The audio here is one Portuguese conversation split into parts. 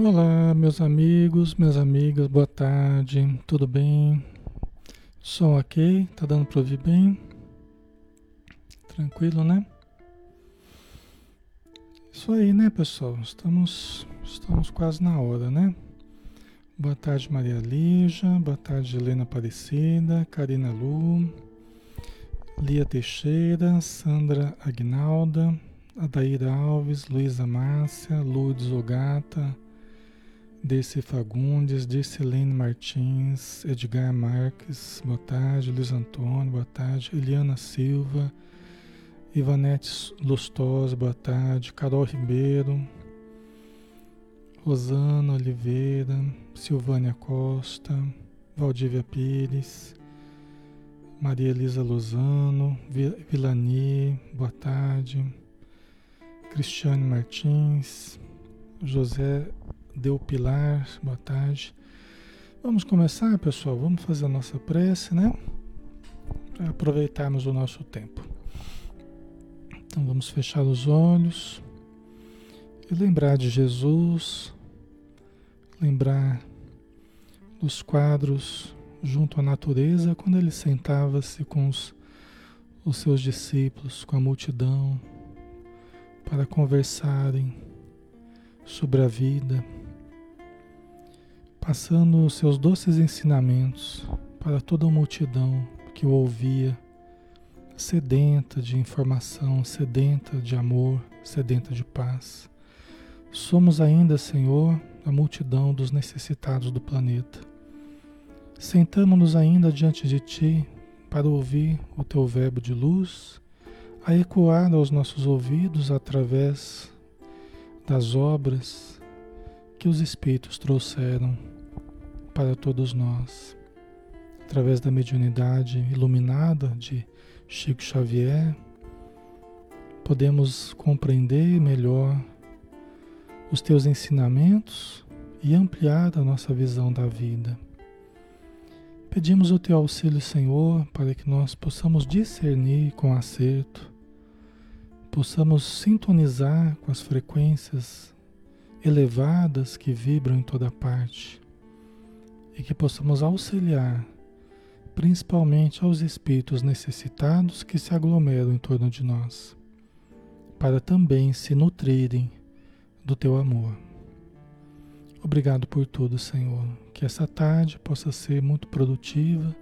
Olá, meus amigos, minhas amigas, boa tarde, tudo bem? Som ok? Tá dando para ouvir bem? Tranquilo, né? Isso aí, né, pessoal? Estamos, estamos quase na hora, né? Boa tarde, Maria Lígia, boa tarde, Helena Aparecida, Karina Lu, Lia Teixeira, Sandra Agnalda, Adaíra Alves, Luísa Márcia, Lourdes Ogata, Desse Fagundes, Dircelene Martins, Edgar Marques, boa tarde, Luiz Antônio, boa tarde, Eliana Silva, Ivanete Lustosa, boa tarde, Carol Ribeiro, Rosana Oliveira, Silvânia Costa, Valdívia Pires, Maria Elisa Lozano, Vilani, boa tarde, Cristiane Martins, José Deu Pilar, boa tarde. Vamos começar, pessoal? Vamos fazer a nossa prece, né? Para aproveitarmos o nosso tempo. Então vamos fechar os olhos e lembrar de Jesus, lembrar dos quadros junto à natureza, quando ele sentava-se com os, os seus discípulos, com a multidão, para conversarem sobre a vida passando os seus doces ensinamentos para toda a multidão que o ouvia, sedenta de informação, sedenta de amor, sedenta de paz. Somos ainda, Senhor, a multidão dos necessitados do planeta. Sentamos-nos ainda diante de Ti para ouvir o Teu verbo de luz, a ecoar aos nossos ouvidos através das obras que os Espíritos trouxeram para todos nós. Através da mediunidade iluminada de Chico Xavier, podemos compreender melhor os teus ensinamentos e ampliar a nossa visão da vida. Pedimos o teu auxílio, Senhor, para que nós possamos discernir com acerto, possamos sintonizar com as frequências elevadas que vibram em toda parte e que possamos auxiliar principalmente aos espíritos necessitados que se aglomeram em torno de nós, para também se nutrirem do teu amor. Obrigado por tudo, Senhor. Que essa tarde possa ser muito produtiva,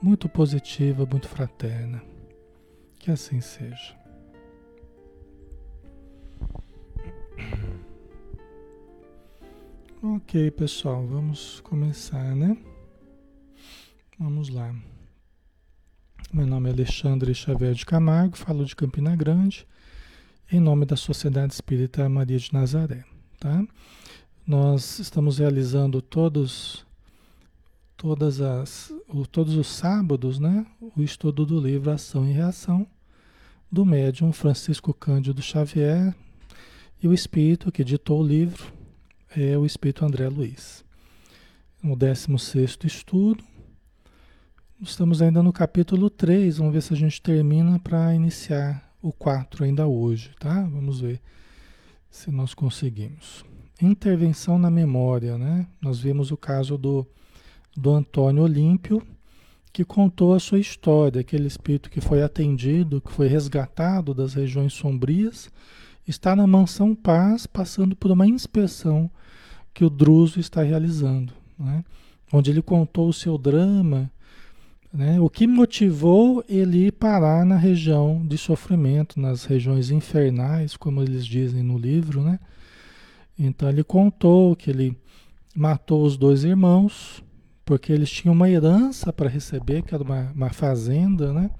muito positiva, muito fraterna. Que assim seja. Ok, pessoal, vamos começar, né? Vamos lá. Meu nome é Alexandre Xavier de Camargo, falo de Campina Grande, em nome da Sociedade Espírita Maria de Nazaré, tá? Nós estamos realizando todos todas as todos os sábados, né, o estudo do livro Ação e Reação do médium Francisco Cândido Xavier e o espírito que ditou o livro é o Espírito André Luiz. No 16 estudo, estamos ainda no capítulo 3, vamos ver se a gente termina para iniciar o 4 ainda hoje, tá? Vamos ver se nós conseguimos. Intervenção na memória, né? Nós vimos o caso do, do Antônio Olímpio, que contou a sua história, aquele espírito que foi atendido, que foi resgatado das regiões sombrias, está na mansão Paz, passando por uma inspeção que o Druso está realizando, né? onde ele contou o seu drama, né? o que motivou ele ir parar na região de sofrimento, nas regiões infernais, como eles dizem no livro. Né? Então ele contou que ele matou os dois irmãos, porque eles tinham uma herança para receber, que era uma, uma fazenda, né?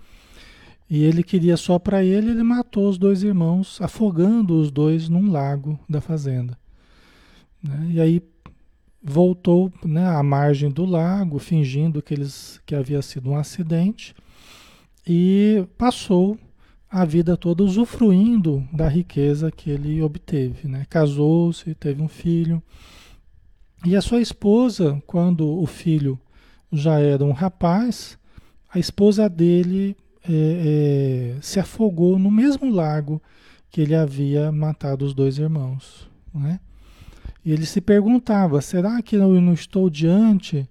E ele queria só para ele, ele matou os dois irmãos, afogando os dois num lago da fazenda. Né? E aí voltou né, à margem do lago, fingindo que, eles, que havia sido um acidente, e passou a vida toda usufruindo da riqueza que ele obteve. Né? Casou-se, teve um filho. E a sua esposa, quando o filho já era um rapaz, a esposa dele é, é, se afogou no mesmo lago que ele havia matado os dois irmãos. Né? E ele se perguntava: será que eu não estou diante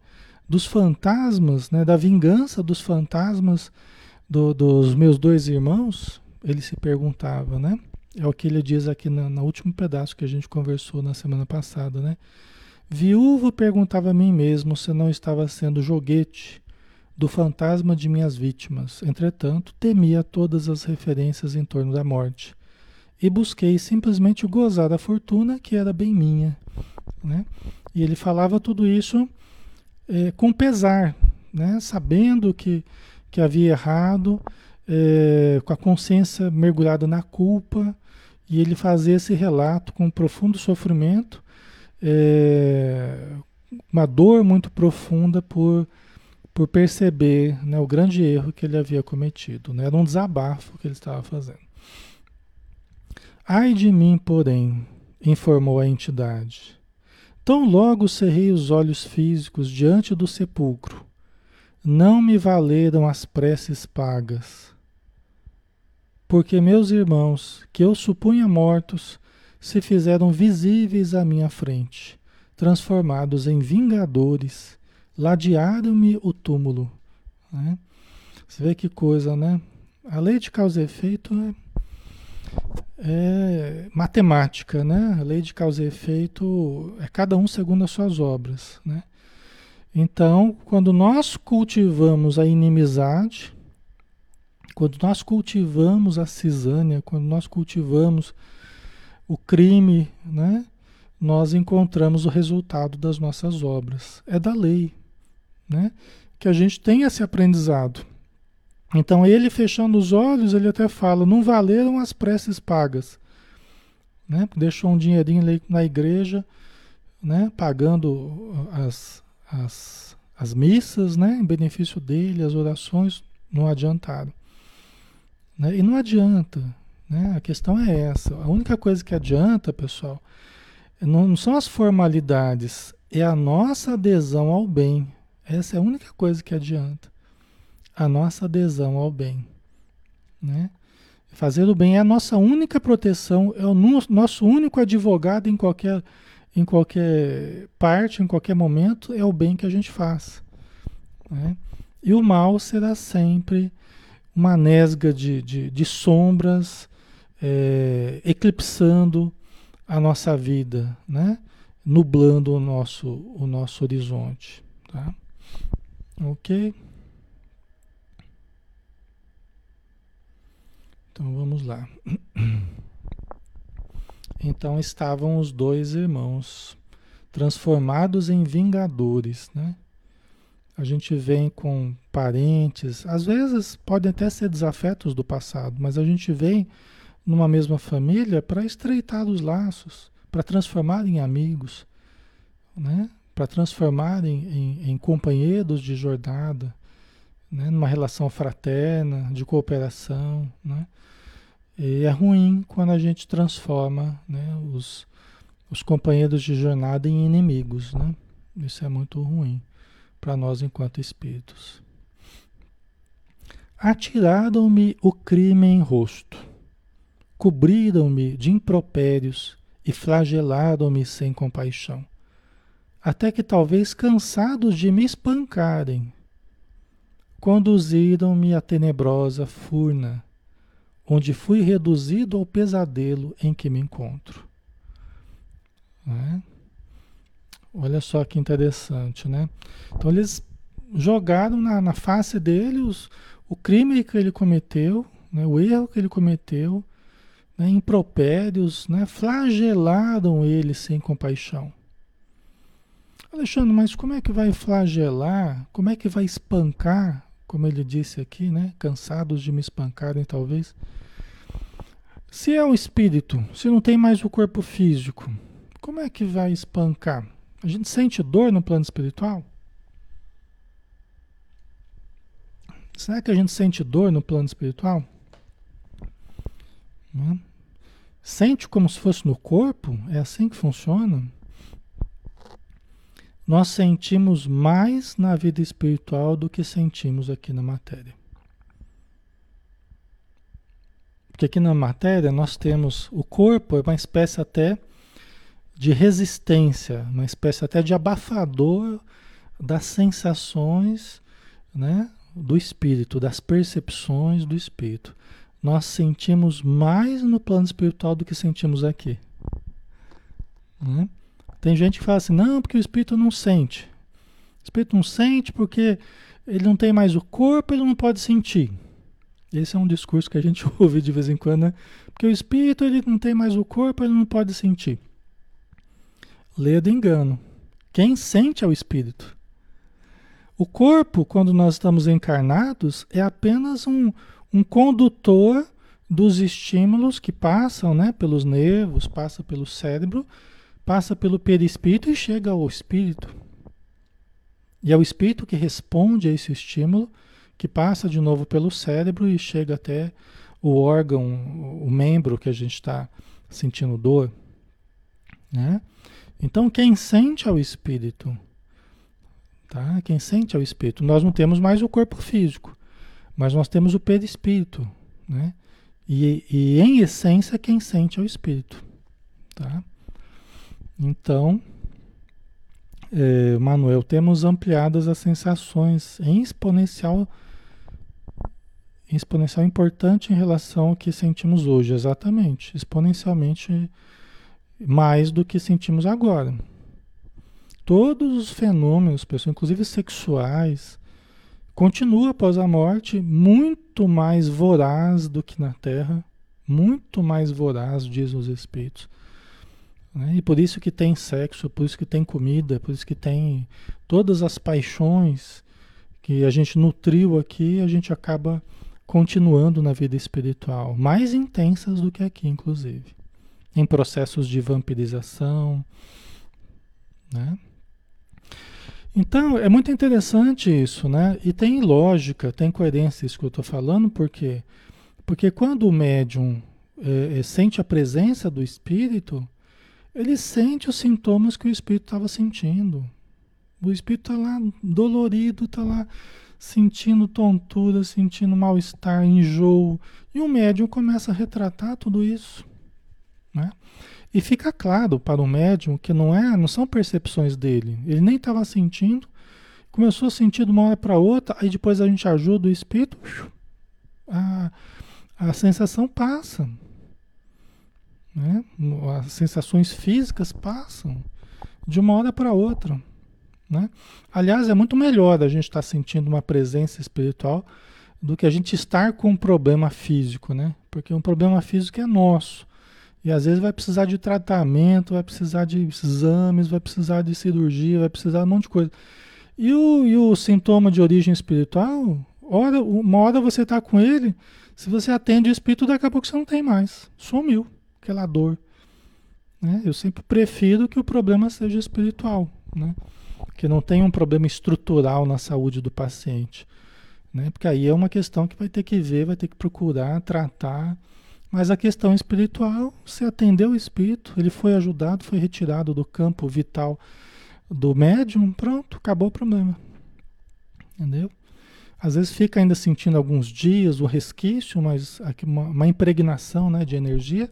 dos fantasmas, né, da vingança dos fantasmas do, dos meus dois irmãos? Ele se perguntava, né? É o que ele diz aqui no, no último pedaço que a gente conversou na semana passada, né? Viúvo perguntava a mim mesmo se não estava sendo joguete do fantasma de minhas vítimas. Entretanto, temia todas as referências em torno da morte e busquei simplesmente gozar da fortuna que era bem minha. Né? E ele falava tudo isso é, com pesar, né? sabendo que, que havia errado, é, com a consciência mergulhada na culpa, e ele fazia esse relato com profundo sofrimento, é, uma dor muito profunda por, por perceber né, o grande erro que ele havia cometido. Né? Era um desabafo que ele estava fazendo. Ai de mim, porém, informou a entidade. Tão logo cerrei os olhos físicos diante do sepulcro, não me valeram as preces pagas. Porque meus irmãos, que eu supunha mortos, se fizeram visíveis à minha frente, transformados em vingadores, ladearam-me o túmulo. Né? Você vê que coisa, né? A lei de causa e efeito é é matemática, né? A lei de causa e efeito é cada um segundo as suas obras, né? Então, quando nós cultivamos a inimizade, quando nós cultivamos a cisânia, quando nós cultivamos o crime, né? Nós encontramos o resultado das nossas obras. É da lei, né? Que a gente tem esse aprendizado. Então ele fechando os olhos, ele até fala, não valeram as preces pagas. Né? Deixou um dinheirinho na igreja, né? pagando as, as, as missas, né? em benefício dele, as orações, não adiantaram. Né? E não adianta. Né? A questão é essa. A única coisa que adianta, pessoal, não, não são as formalidades, é a nossa adesão ao bem. Essa é a única coisa que adianta a nossa adesão ao bem. Né? Fazer o bem é a nossa única proteção, é o nosso único advogado em qualquer, em qualquer parte, em qualquer momento, é o bem que a gente faz. Né? E o mal será sempre uma nesga de, de, de sombras é, eclipsando a nossa vida, né? nublando o nosso, o nosso horizonte. Tá? Ok? Então vamos lá. Então estavam os dois irmãos transformados em vingadores, né? A gente vem com parentes, às vezes podem até ser desafetos do passado, mas a gente vem numa mesma família para estreitar os laços, para transformar em amigos, né? Para transformar em, em, em companheiros de jornada, né? numa relação fraterna, de cooperação, né? E é ruim quando a gente transforma né, os, os companheiros de jornada em inimigos. Né? Isso é muito ruim para nós enquanto espíritos. Atiraram-me o crime em rosto, cobriram-me de impropérios e flagelaram-me sem compaixão, até que talvez cansados de me espancarem, conduziram-me à tenebrosa furna onde fui reduzido ao pesadelo em que me encontro. Né? Olha só que interessante, né? Então eles jogaram na, na face dele os, o crime que ele cometeu, né? o erro que ele cometeu, né? impropérios, né? flagelaram ele sem compaixão. Alexandre, mas como é que vai flagelar? Como é que vai espancar? Como ele disse aqui, né? Cansados de me espancarem, talvez. Se é um espírito, se não tem mais o corpo físico, como é que vai espancar? A gente sente dor no plano espiritual? Será que a gente sente dor no plano espiritual? Não? Sente como se fosse no corpo? É assim que funciona? Nós sentimos mais na vida espiritual do que sentimos aqui na matéria. Porque aqui na matéria nós temos o corpo, é uma espécie até de resistência, uma espécie até de abafador das sensações né, do espírito, das percepções do espírito. Nós sentimos mais no plano espiritual do que sentimos aqui. Né? Tem gente que fala assim, não, porque o espírito não sente. O espírito não sente porque ele não tem mais o corpo, ele não pode sentir. Esse é um discurso que a gente ouve de vez em quando, né? Porque o espírito ele não tem mais o corpo, ele não pode sentir. Leia do engano. Quem sente é o espírito. O corpo, quando nós estamos encarnados, é apenas um, um condutor dos estímulos que passam né, pelos nervos, passa pelo cérebro, passa pelo perispírito e chega ao espírito. E é o espírito que responde a esse estímulo, que passa de novo pelo cérebro e chega até o órgão, o membro que a gente está sentindo dor. Né? Então, quem sente é o espírito. Tá? Quem sente é o espírito. Nós não temos mais o corpo físico, mas nós temos o perispírito. Né? E, e em essência, quem sente é o espírito. Tá? Então, é, Manuel, temos ampliadas as sensações em exponencial, em exponencial importante em relação ao que sentimos hoje, exatamente, exponencialmente mais do que sentimos agora. Todos os fenômenos, pessoal, inclusive sexuais, continua após a morte muito mais voraz do que na Terra, muito mais voraz, diz os espíritos né? E por isso que tem sexo, por isso que tem comida, por isso que tem todas as paixões que a gente nutriu aqui, a gente acaba continuando na vida espiritual, mais intensas do que aqui, inclusive, em processos de vampirização, né? Então, é muito interessante isso, né? E tem lógica, tem coerência isso que eu estou falando, por quê? Porque quando o médium é, sente a presença do espírito, ele sente os sintomas que o espírito estava sentindo. O espírito está lá dolorido, está lá sentindo tontura, sentindo mal-estar, enjoo. E o médium começa a retratar tudo isso. Né? E fica claro para o médium que não é, não são percepções dele. Ele nem estava sentindo, começou a sentir de uma hora para outra, aí depois a gente ajuda o espírito, a, a sensação passa. Né? As sensações físicas passam de uma hora para outra. Né? Aliás, é muito melhor a gente estar tá sentindo uma presença espiritual do que a gente estar com um problema físico, né? Porque um problema físico é nosso. E às vezes vai precisar de tratamento, vai precisar de exames, vai precisar de cirurgia, vai precisar de um monte de coisa. E o, e o sintoma de origem espiritual, hora, uma hora você está com ele, se você atende o espírito, daqui a pouco você não tem mais. Sumiu aquela dor. Né? Eu sempre prefiro que o problema seja espiritual, né? que não tenha um problema estrutural na saúde do paciente. Né? Porque aí é uma questão que vai ter que ver, vai ter que procurar, tratar. Mas a questão espiritual, você atendeu o espírito, ele foi ajudado, foi retirado do campo vital do médium, pronto, acabou o problema. Entendeu? Às vezes fica ainda sentindo alguns dias o resquício, mas uma, uma impregnação né, de energia,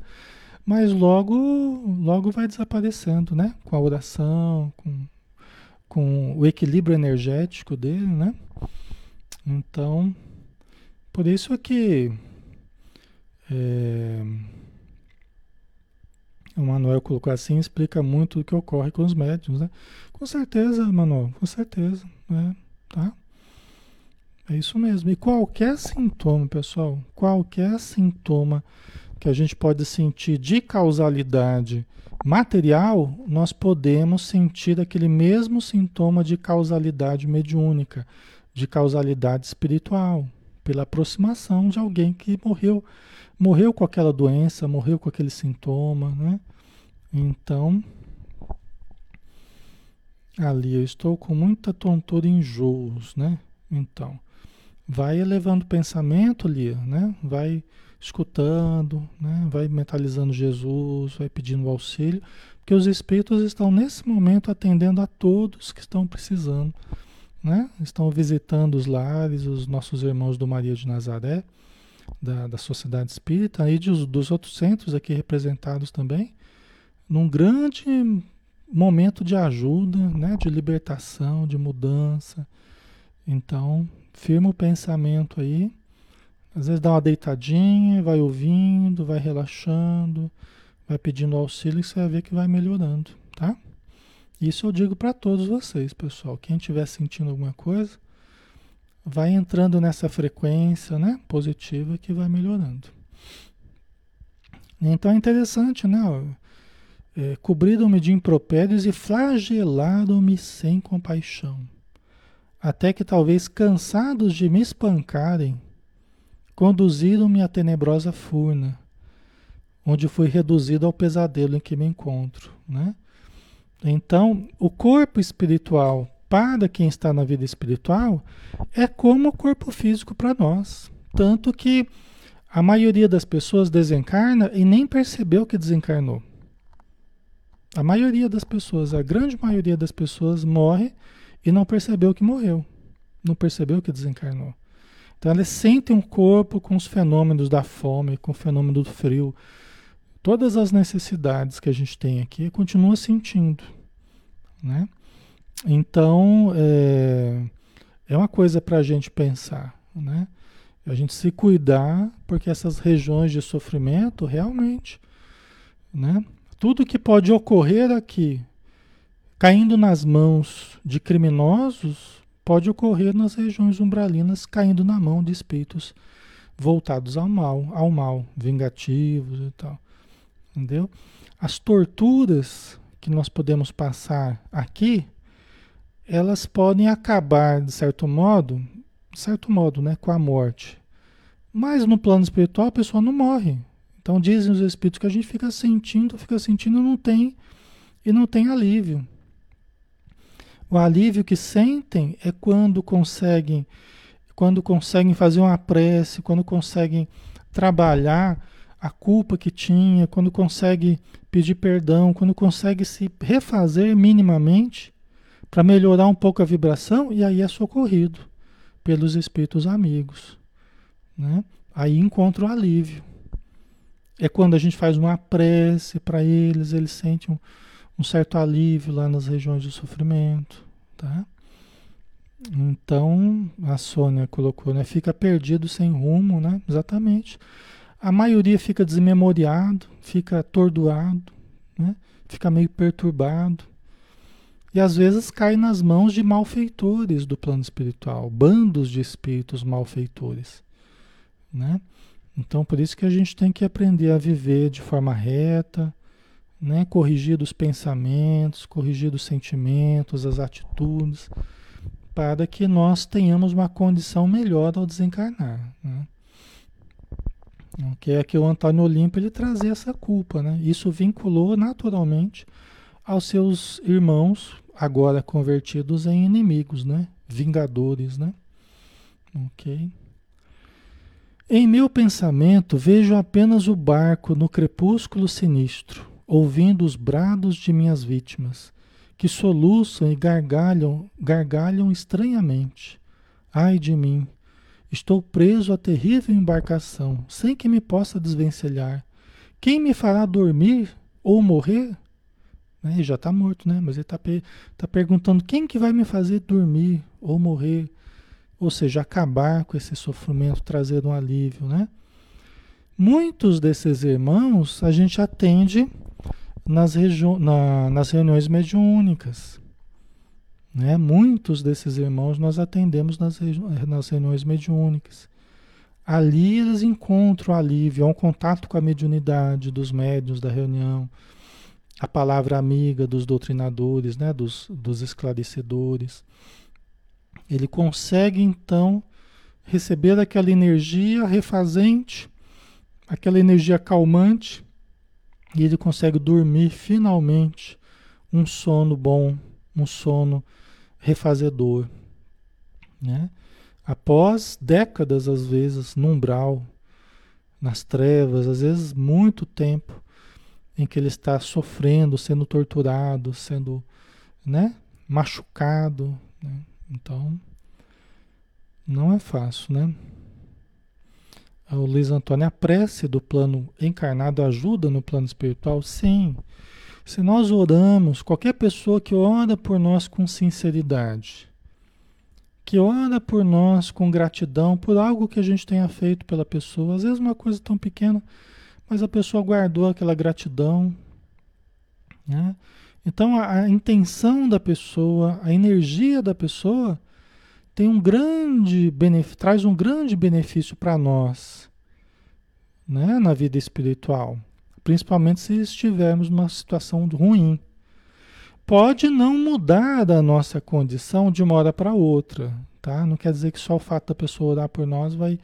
mas logo, logo vai desaparecendo, né? Com a oração, com, com o equilíbrio energético dele, né? Então, por isso que é, o Manuel colocou assim, explica muito o que ocorre com os médiums, né? Com certeza, Manuel, com certeza, né? Tá? É isso mesmo. E qualquer sintoma, pessoal, qualquer sintoma que a gente pode sentir de causalidade material, nós podemos sentir aquele mesmo sintoma de causalidade mediúnica, de causalidade espiritual, pela aproximação de alguém que morreu, morreu com aquela doença, morreu com aquele sintoma, né? Então, ali eu estou com muita tontura e enjoos, né? Então, vai elevando o pensamento, Lia, né? Vai escutando, né? vai mentalizando Jesus, vai pedindo auxílio, porque os espíritos estão nesse momento atendendo a todos que estão precisando, né? estão visitando os lares, os nossos irmãos do Maria de Nazaré, da, da Sociedade Espírita, e dos, dos outros centros aqui representados também, num grande momento de ajuda, né, de libertação, de mudança. Então, firma o pensamento aí. Às vezes dá uma deitadinha, vai ouvindo, vai relaxando, vai pedindo auxílio e você vai ver que vai melhorando, tá? Isso eu digo para todos vocês, pessoal. Quem estiver sentindo alguma coisa, vai entrando nessa frequência, né, positiva que vai melhorando. Então é interessante, né? É, Cobriram-me de impropérios e flagelaram-me sem compaixão, até que talvez cansados de me espancarem, conduziram-me à tenebrosa furna, onde fui reduzido ao pesadelo em que me encontro, né? Então, o corpo espiritual para quem está na vida espiritual é como o corpo físico para nós, tanto que a maioria das pessoas desencarna e nem percebeu que desencarnou. A maioria das pessoas, a grande maioria das pessoas morre e não percebeu que morreu, não percebeu que desencarnou. Então elas sentem um corpo com os fenômenos da fome, com o fenômeno do frio, todas as necessidades que a gente tem aqui, continua sentindo, né? Então é, é uma coisa para a gente pensar, né? A gente se cuidar, porque essas regiões de sofrimento realmente, né? Tudo que pode ocorrer aqui, caindo nas mãos de criminosos, pode ocorrer nas regiões umbralinas, caindo na mão de espíritos voltados ao mal, ao mal, vingativos e tal. Entendeu? As torturas que nós podemos passar aqui, elas podem acabar, de certo modo, de certo modo, né, com a morte. Mas no plano espiritual a pessoa não morre. Então dizem os espíritos que a gente fica sentindo, fica sentindo não tem e não tem alívio. O alívio que sentem é quando conseguem quando conseguem fazer uma prece, quando conseguem trabalhar a culpa que tinha, quando consegue pedir perdão, quando consegue se refazer minimamente para melhorar um pouco a vibração e aí é socorrido pelos espíritos amigos. Né? Aí encontra o alívio. É quando a gente faz uma prece para eles, eles sentem um, um, certo alívio lá nas regiões de sofrimento. Tá? Então, a Sônia colocou, né? Fica perdido sem rumo, né? Exatamente. A maioria fica desmemoriado, fica atordoado, né? Fica meio perturbado. E às vezes cai nas mãos de malfeitores do plano espiritual, bandos de espíritos malfeitores né? Então, por isso que a gente tem que aprender a viver de forma reta, né? Corrigir os pensamentos, corrigir os sentimentos, as atitudes, para que nós tenhamos uma condição melhor ao desencarnar, né? Que é que o Antônio Olimpo ele trazia essa culpa, né? Isso vinculou naturalmente aos seus irmãos, agora convertidos em inimigos, né? Vingadores, né? Ok. Em meu pensamento vejo apenas o barco no crepúsculo sinistro, ouvindo os brados de minhas vítimas, que soluçam e gargalham, gargalham estranhamente. Ai de mim! Estou preso à terrível embarcação, sem que me possa desvencilhar. Quem me fará dormir ou morrer? Né, ele já está morto, né? Mas ele está tá perguntando quem que vai me fazer dormir ou morrer? Ou seja, acabar com esse sofrimento, trazer um alívio, né? Muitos desses irmãos a gente atende nas, na, nas reuniões mediúnicas. Né? Muitos desses irmãos nós atendemos nas, nas reuniões mediúnicas. Ali eles encontram alívio, há um contato com a mediunidade dos médios da reunião, a palavra amiga dos doutrinadores, né? dos, dos esclarecedores. Ele consegue então receber aquela energia refazente, aquela energia calmante, e ele consegue dormir finalmente um sono bom, um sono refazedor. Né? Após décadas, às vezes, no umbral, nas trevas, às vezes muito tempo em que ele está sofrendo, sendo torturado, sendo né, machucado, né? Então, não é fácil, né? Ah, o Luiz Antônio, a prece do plano encarnado ajuda no plano espiritual? Sim. Se nós oramos, qualquer pessoa que ora por nós com sinceridade, que ora por nós com gratidão por algo que a gente tenha feito pela pessoa, às vezes uma coisa tão pequena, mas a pessoa guardou aquela gratidão. Né? Então a, a intenção da pessoa, a energia da pessoa tem um grande traz um grande benefício para nós, né, na vida espiritual, principalmente se estivermos numa situação ruim pode não mudar da nossa condição de uma hora para outra, tá? Não quer dizer que só o fato da pessoa orar por nós vai,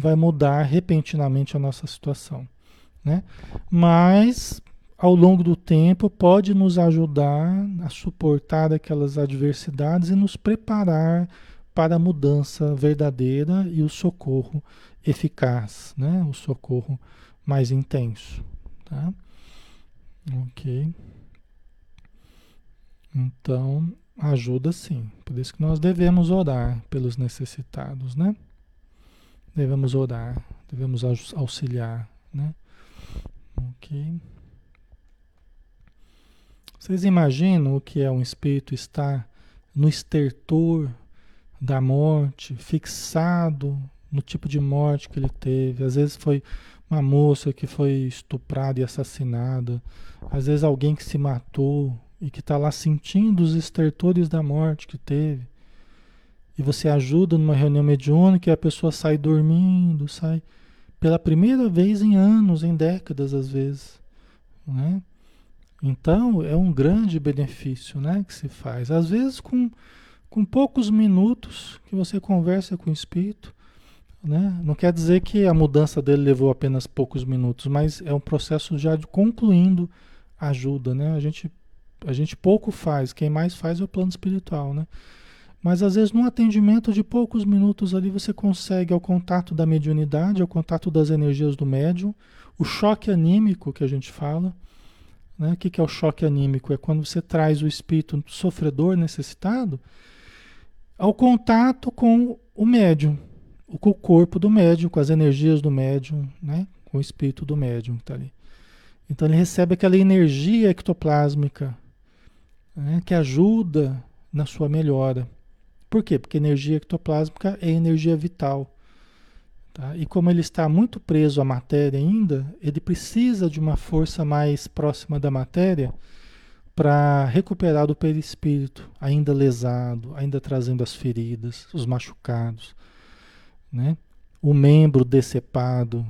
vai mudar repentinamente a nossa situação, né? Mas ao longo do tempo pode nos ajudar a suportar aquelas adversidades e nos preparar para a mudança verdadeira e o socorro eficaz, né? O socorro mais intenso, tá? Ok. Então, ajuda sim. Por isso que nós devemos orar pelos necessitados, né? Devemos orar, devemos auxiliar, né? Ok. Vocês imaginam o que é um espírito estar no estertor da morte, fixado no tipo de morte que ele teve? Às vezes foi uma moça que foi estuprada e assassinada, às vezes alguém que se matou, e que está lá sentindo os estertores da morte que teve, e você ajuda numa reunião mediúnica e a pessoa sai dormindo, sai pela primeira vez em anos, em décadas às vezes, né? Então é um grande benefício, né, que se faz. Às vezes com, com poucos minutos que você conversa com o espírito, né? Não quer dizer que a mudança dele levou apenas poucos minutos, mas é um processo já de concluindo ajuda, né? A gente a gente pouco faz, quem mais faz é o plano espiritual, né? Mas às vezes num atendimento de poucos minutos ali você consegue ao contato da mediunidade, ao contato das energias do médium, o choque anímico que a gente fala. Né? O que é o choque anímico? É quando você traz o espírito sofredor, necessitado, ao contato com o médium, com o corpo do médium, com as energias do médium, né? com o espírito do médium que está ali. Então ele recebe aquela energia ectoplásmica né, que ajuda na sua melhora. Por quê? Porque energia ectoplásmica é energia vital. Tá? E como ele está muito preso à matéria ainda, ele precisa de uma força mais próxima da matéria para recuperar o perispírito, ainda lesado, ainda trazendo as feridas, os machucados, né? o membro decepado,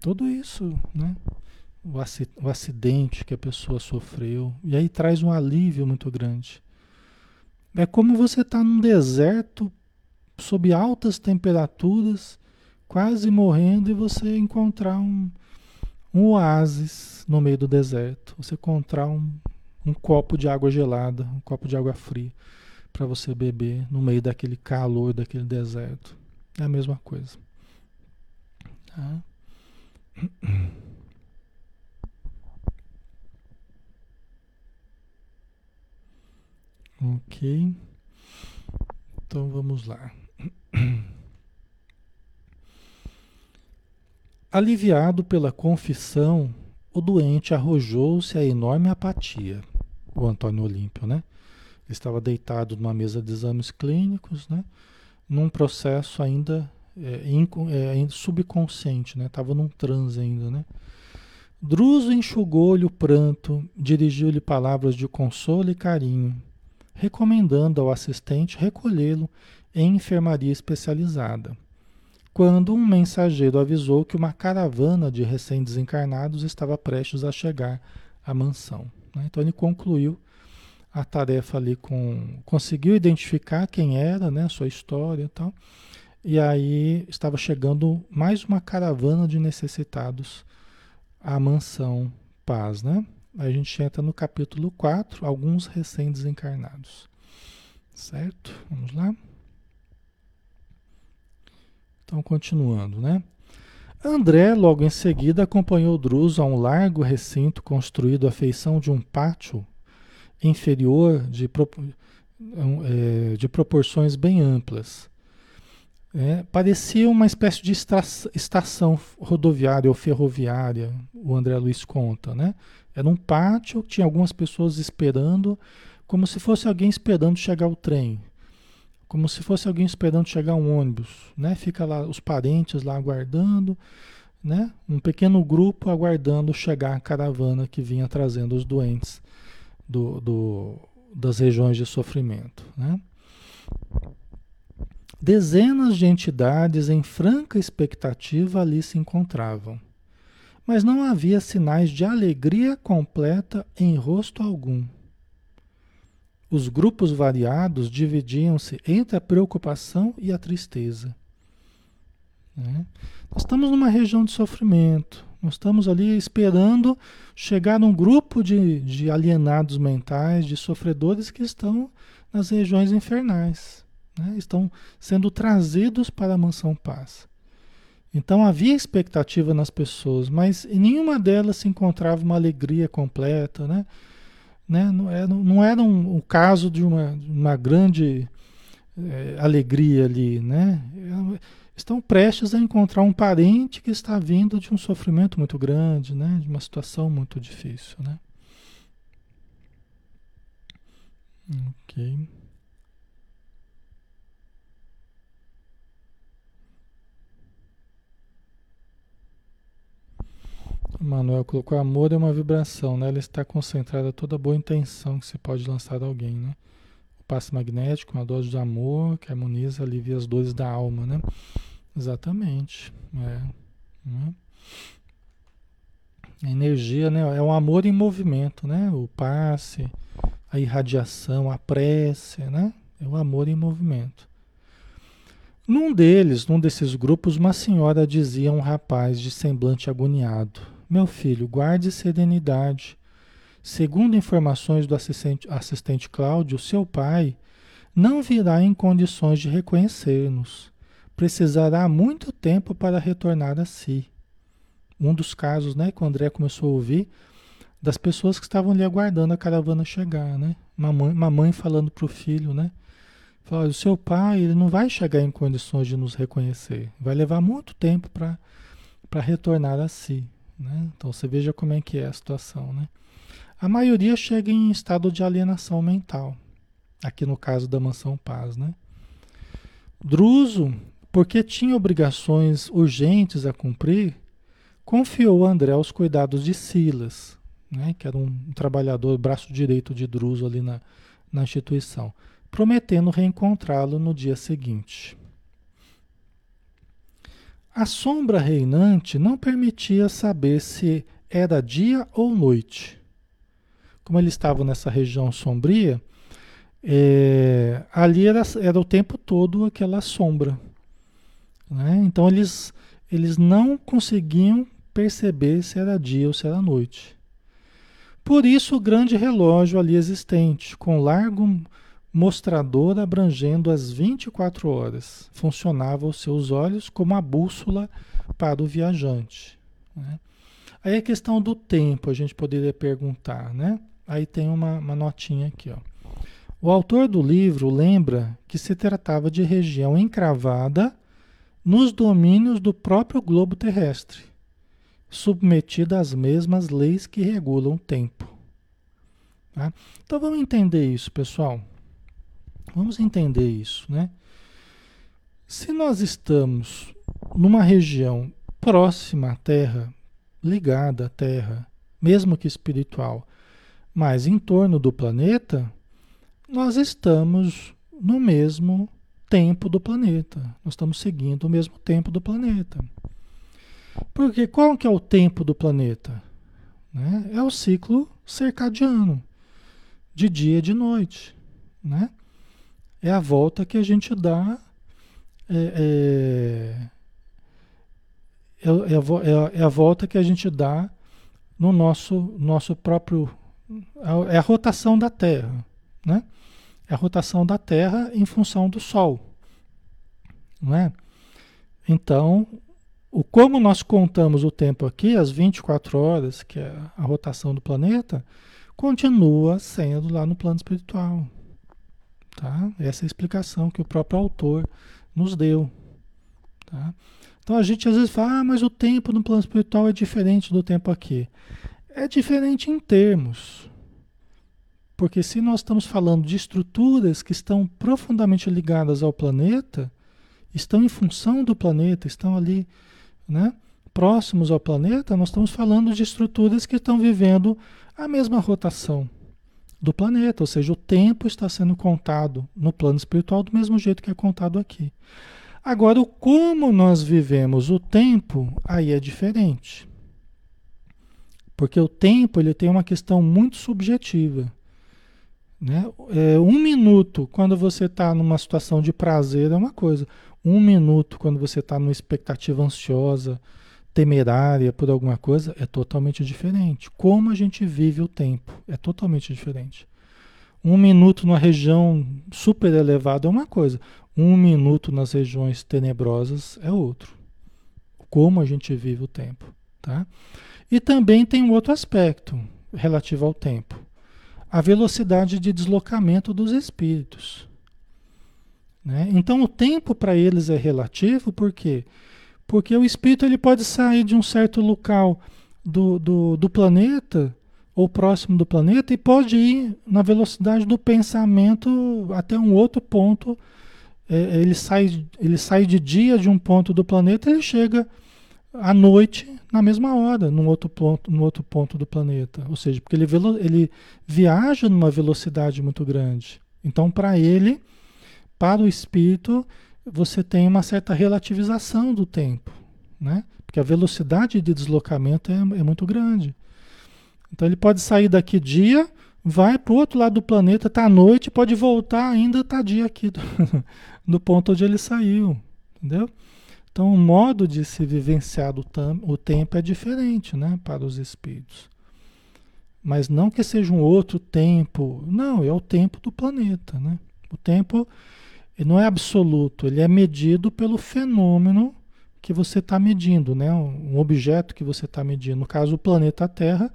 tudo isso, né? o acidente que a pessoa sofreu, e aí traz um alívio muito grande. É como você está num deserto, sob altas temperaturas, quase morrendo, e você encontrar um, um oásis no meio do deserto. Você encontrar um, um copo de água gelada, um copo de água fria, para você beber no meio daquele calor, daquele deserto. É a mesma coisa. Tá? Ok. Então vamos lá. Aliviado pela confissão, o doente arrojou-se à enorme apatia. O Antônio Olímpio, né? Ele estava deitado numa mesa de exames clínicos, né? Num processo ainda é, é, subconsciente, né? Estava num transe ainda, né? Druso enxugou-lhe o pranto, dirigiu-lhe palavras de consolo e carinho recomendando ao assistente recolhê-lo em enfermaria especializada. Quando um mensageiro avisou que uma caravana de recém-desencarnados estava prestes a chegar à mansão. Né? Então ele concluiu a tarefa ali com. conseguiu identificar quem era, né? sua história e tal. E aí estava chegando mais uma caravana de necessitados à mansão Paz, né? a gente entra no capítulo 4, alguns recém-desencarnados. Certo? Vamos lá? Então, continuando, né? André, logo em seguida, acompanhou Druso a um largo recinto construído à feição de um pátio inferior de, é, de proporções bem amplas. É, parecia uma espécie de estação rodoviária ou ferroviária, o André Luiz conta, né? Era um pátio, tinha algumas pessoas esperando, como se fosse alguém esperando chegar o trem, como se fosse alguém esperando chegar um ônibus, né? Fica lá os parentes lá aguardando, né? Um pequeno grupo aguardando chegar a caravana que vinha trazendo os doentes do, do das regiões de sofrimento, né? Dezenas de entidades em franca expectativa ali se encontravam, mas não havia sinais de alegria completa em rosto algum. Os grupos variados dividiam-se entre a preocupação e a tristeza. Né? Nós estamos numa região de sofrimento, nós estamos ali esperando chegar um grupo de, de alienados mentais, de sofredores que estão nas regiões infernais né? estão sendo trazidos para a mansão paz. Então havia expectativa nas pessoas, mas em nenhuma delas se encontrava uma alegria completa, né? Né? Não era, não era um, um caso de uma, uma grande é, alegria ali, né? Estão prestes a encontrar um parente que está vindo de um sofrimento muito grande, né? De uma situação muito difícil, né? Ok. Manuel colocou amor é uma vibração, né? Ela está concentrada toda boa intenção que se pode lançar a alguém, né? O passe magnético, uma dose de amor que harmoniza, alivia as dores da alma, né? Exatamente. É. Né? A energia, né? É um amor em movimento, né? O passe, a irradiação, a prece, né? É o amor em movimento. Num deles, num desses grupos, uma senhora dizia a um rapaz de semblante agoniado: meu filho, guarde serenidade. Segundo informações do assistente, assistente Cláudio, seu pai não virá em condições de reconhecer-nos. Precisará muito tempo para retornar a si. Um dos casos, né, que o André começou a ouvir, das pessoas que estavam ali aguardando a caravana chegar, né? Mamãe, mamãe falando para o filho, né? Falou, o seu pai ele não vai chegar em condições de nos reconhecer. Vai levar muito tempo para retornar a si. Né? Então você veja como é que é a situação. Né? A maioria chega em estado de alienação mental, aqui no caso da Mansão Paz. Né? Druso, porque tinha obrigações urgentes a cumprir, confiou a André os cuidados de Silas, né? que era um trabalhador, braço direito de Druso ali na, na instituição, prometendo reencontrá-lo no dia seguinte. A sombra reinante não permitia saber se era dia ou noite. Como ele estava nessa região sombria, é, ali era, era o tempo todo aquela sombra. Né? Então eles, eles não conseguiam perceber se era dia ou se era noite. Por isso o grande relógio ali existente, com largo mostrador abrangendo as 24 horas. Funcionava aos seus olhos como a bússola para o viajante. Né? Aí a questão do tempo, a gente poderia perguntar, né? Aí tem uma, uma notinha aqui, ó. O autor do livro lembra que se tratava de região encravada nos domínios do próprio globo terrestre, submetida às mesmas leis que regulam o tempo. Tá? Então vamos entender isso, pessoal. Vamos entender isso, né? Se nós estamos numa região próxima à Terra, ligada à Terra, mesmo que espiritual, mas em torno do planeta, nós estamos no mesmo tempo do planeta. Nós estamos seguindo o mesmo tempo do planeta. Porque qual que é o tempo do planeta? Né? É o ciclo circadiano, de dia e de noite. Né? É a volta que a gente dá. É, é, é, é, é, a volta que a gente dá no nosso, nosso próprio. É a rotação da Terra. Né? É a rotação da Terra em função do Sol. Não é? Então, o, como nós contamos o tempo aqui, as 24 horas, que é a rotação do planeta, continua sendo lá no plano espiritual. Tá? Essa é a explicação que o próprio autor nos deu. Tá? Então a gente às vezes fala, ah, mas o tempo no plano espiritual é diferente do tempo aqui. É diferente em termos. Porque se nós estamos falando de estruturas que estão profundamente ligadas ao planeta, estão em função do planeta, estão ali, né, próximos ao planeta, nós estamos falando de estruturas que estão vivendo a mesma rotação do planeta, ou seja, o tempo está sendo contado no plano espiritual do mesmo jeito que é contado aqui. Agora, o como nós vivemos o tempo, aí é diferente. Porque o tempo ele tem uma questão muito subjetiva. Né? É, um minuto, quando você está numa situação de prazer, é uma coisa. Um minuto, quando você está numa expectativa ansiosa, temerária por alguma coisa, é totalmente diferente. Como a gente vive o tempo é totalmente diferente. Um minuto numa região super elevada é uma coisa, um minuto nas regiões tenebrosas é outro. Como a gente vive o tempo, tá? E também tem um outro aspecto relativo ao tempo: a velocidade de deslocamento dos espíritos. Né? Então, o tempo para eles é relativo, por quê? Porque o espírito ele pode sair de um certo local do, do, do planeta ou próximo do planeta e pode ir na velocidade do pensamento até um outro ponto. É, ele, sai, ele sai de dia de um ponto do planeta e ele chega à noite na mesma hora, num outro ponto, no outro ponto do planeta. Ou seja, porque ele, ele viaja numa velocidade muito grande. Então, para ele, para o espírito, você tem uma certa relativização do tempo, né? Porque a velocidade de deslocamento é, é muito grande. Então ele pode sair daqui dia, vai para o outro lado do planeta, está à noite, pode voltar ainda, está dia aqui do, do, ponto onde ele saiu, entendeu? Então o modo de se vivenciar o, o tempo é diferente, né, para os espíritos. Mas não que seja um outro tempo, não, é o tempo do planeta, né? O tempo ele não é absoluto, ele é medido pelo fenômeno que você está medindo, né? um objeto que você está medindo. No caso, o planeta Terra,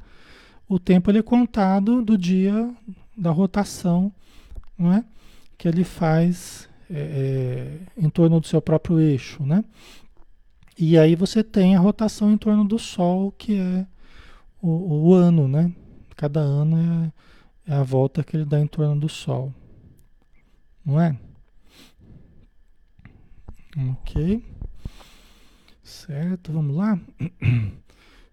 o tempo ele é contado do dia da rotação não é? que ele faz é, é, em torno do seu próprio eixo. Né? E aí você tem a rotação em torno do Sol, que é o, o ano. Né? Cada ano é, é a volta que ele dá em torno do Sol. Não é? Certo, vamos lá.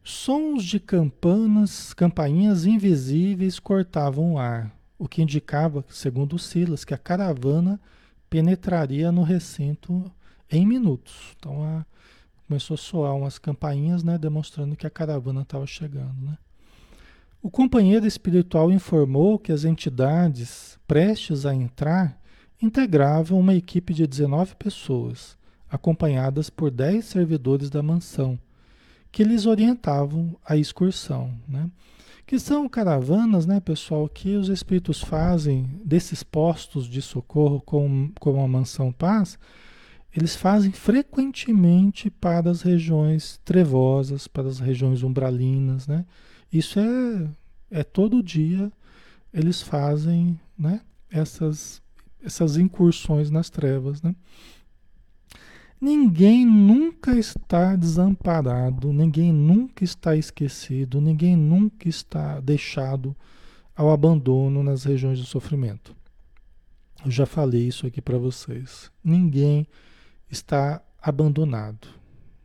Sons de campanas, campainhas invisíveis cortavam o ar, o que indicava, segundo Silas, que a caravana penetraria no recinto em minutos. Então a, começou a soar umas campainhas, né, demonstrando que a caravana estava chegando. Né? O companheiro espiritual informou que as entidades prestes a entrar integravam uma equipe de 19 pessoas, acompanhadas por 10 servidores da mansão, que lhes orientavam a excursão. Né? Que são caravanas, né, pessoal, que os espíritos fazem desses postos de socorro como, como a Mansão Paz, eles fazem frequentemente para as regiões trevosas, para as regiões umbralinas, né? Isso é, é todo dia eles fazem, né? Essas essas incursões nas trevas, né? Ninguém nunca está desamparado, ninguém nunca está esquecido, ninguém nunca está deixado ao abandono nas regiões do sofrimento. Eu já falei isso aqui para vocês. Ninguém está abandonado,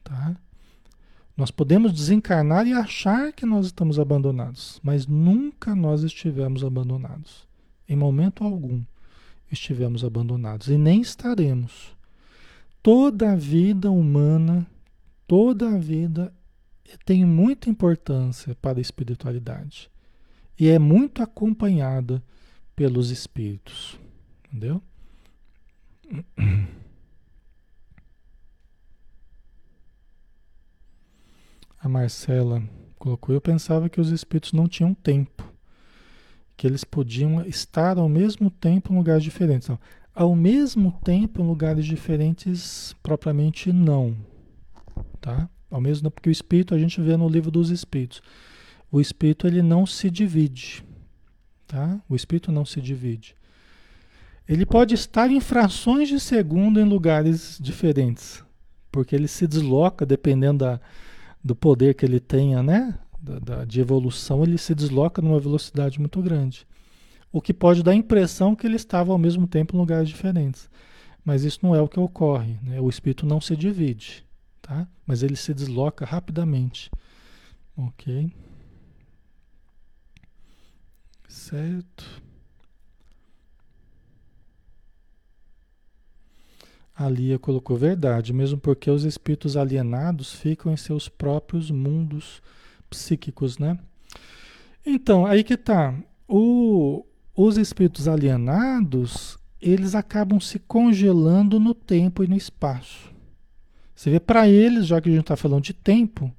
tá? Nós podemos desencarnar e achar que nós estamos abandonados, mas nunca nós estivemos abandonados, em momento algum estivemos abandonados e nem estaremos. Toda a vida humana, toda a vida tem muita importância para a espiritualidade e é muito acompanhada pelos espíritos, entendeu? A Marcela colocou: Eu pensava que os espíritos não tinham tempo que eles podiam estar ao mesmo tempo em lugares diferentes. Não. Ao mesmo tempo em lugares diferentes, propriamente não. Tá? Ao mesmo porque o espírito a gente vê no livro dos espíritos. O espírito ele não se divide, tá? O espírito não se divide. Ele pode estar em frações de segundo em lugares diferentes, porque ele se desloca dependendo da, do poder que ele tenha, né? Da, da, de evolução, ele se desloca numa velocidade muito grande. O que pode dar a impressão que ele estava ao mesmo tempo em lugares diferentes. Mas isso não é o que ocorre. Né? O espírito não se divide, tá? mas ele se desloca rapidamente. Ok? Certo. A Lia colocou verdade, mesmo porque os espíritos alienados ficam em seus próprios mundos psíquicos, né? Então, aí que tá. O, os espíritos alienados, eles acabam se congelando no tempo e no espaço. Você vê, para eles, já que a gente está falando de tempo,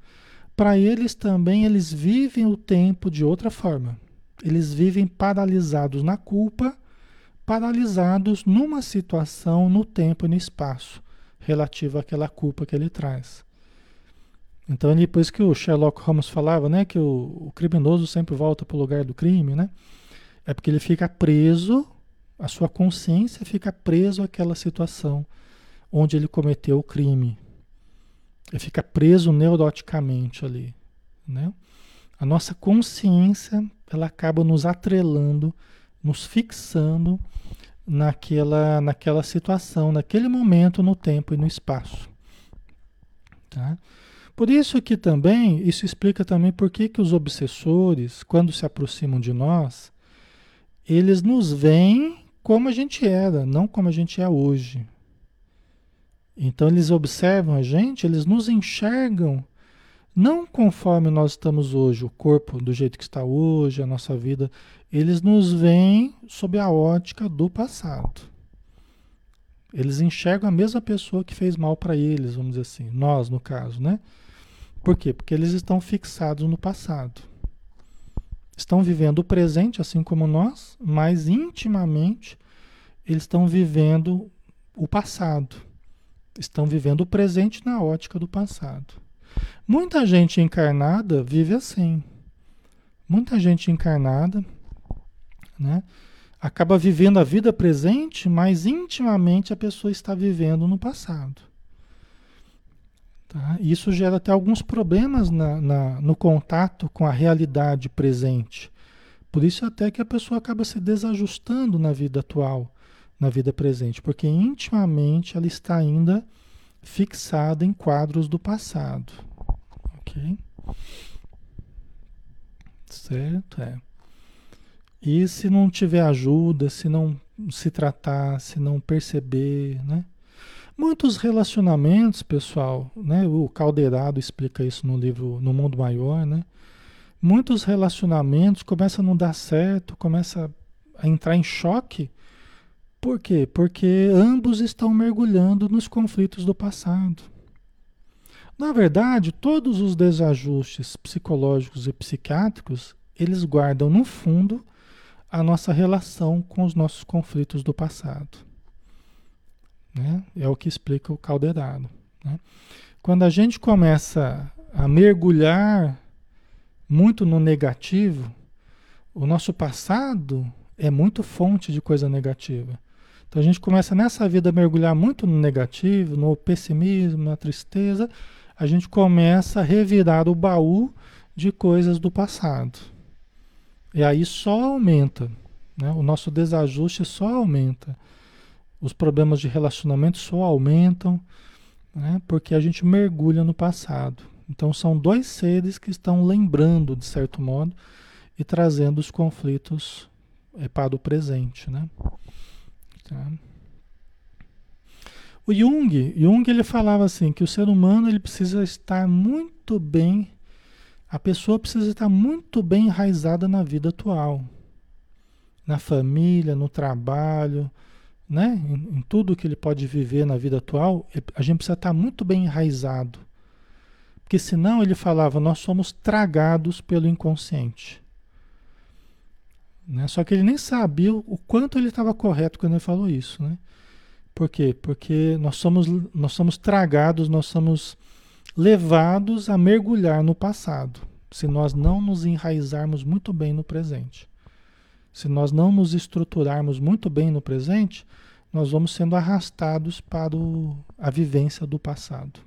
para eles também, eles vivem o tempo de outra forma. Eles vivem paralisados na culpa paralisados numa situação no tempo e no espaço relativa àquela culpa que ele traz. Então, depois que o Sherlock Holmes falava, né, que o, o criminoso sempre volta para o lugar do crime, né? É porque ele fica preso, a sua consciência fica preso àquela situação onde ele cometeu o crime. Ele fica preso neuroticamente ali, né? A nossa consciência, ela acaba nos atrelando, nos fixando naquela, naquela situação, naquele momento, no tempo e no espaço. Tá? Por isso que também, isso explica também por que, que os obsessores, quando se aproximam de nós, eles nos veem como a gente era, não como a gente é hoje. Então eles observam a gente, eles nos enxergam não conforme nós estamos hoje, o corpo do jeito que está hoje, a nossa vida, eles nos veem sob a ótica do passado. Eles enxergam a mesma pessoa que fez mal para eles, vamos dizer assim, nós no caso, né? Por quê? Porque eles estão fixados no passado. Estão vivendo o presente, assim como nós, mas intimamente eles estão vivendo o passado. Estão vivendo o presente na ótica do passado. Muita gente encarnada vive assim. Muita gente encarnada né? Acaba vivendo a vida presente, mas intimamente a pessoa está vivendo no passado. Tá? Isso gera até alguns problemas na, na, no contato com a realidade presente. Por isso até que a pessoa acaba se desajustando na vida atual, na vida presente, porque intimamente ela está ainda fixada em quadros do passado. Ok? Certo? É. E se não tiver ajuda, se não se tratar, se não perceber, né? Muitos relacionamentos, pessoal, né? O Caldeirado explica isso no livro No Mundo Maior, né? Muitos relacionamentos começam a não dar certo, começa a entrar em choque. Por quê? Porque ambos estão mergulhando nos conflitos do passado. Na verdade, todos os desajustes psicológicos e psiquiátricos, eles guardam no fundo a nossa relação com os nossos conflitos do passado. Né? É o que explica o caldeirado. Né? Quando a gente começa a mergulhar muito no negativo, o nosso passado é muito fonte de coisa negativa. Então a gente começa nessa vida a mergulhar muito no negativo, no pessimismo, na tristeza, a gente começa a revirar o baú de coisas do passado. E aí só aumenta, né? o nosso desajuste só aumenta. Os problemas de relacionamento só aumentam, né? porque a gente mergulha no passado. Então são dois seres que estão lembrando, de certo modo, e trazendo os conflitos é, para o presente. Né? Tá? O Jung, Jung ele falava assim que o ser humano ele precisa estar muito bem a pessoa precisa estar muito bem enraizada na vida atual, na família, no trabalho, né? em, em tudo que ele pode viver na vida atual, a gente precisa estar muito bem enraizado. Porque senão ele falava, nós somos tragados pelo inconsciente. Né? Só que ele nem sabia o quanto ele estava correto quando ele falou isso. Né? Por quê? Porque nós somos, nós somos tragados, nós somos levados a mergulhar no passado, se nós não nos enraizarmos muito bem no presente. Se nós não nos estruturarmos muito bem no presente, nós vamos sendo arrastados para o, a vivência do passado.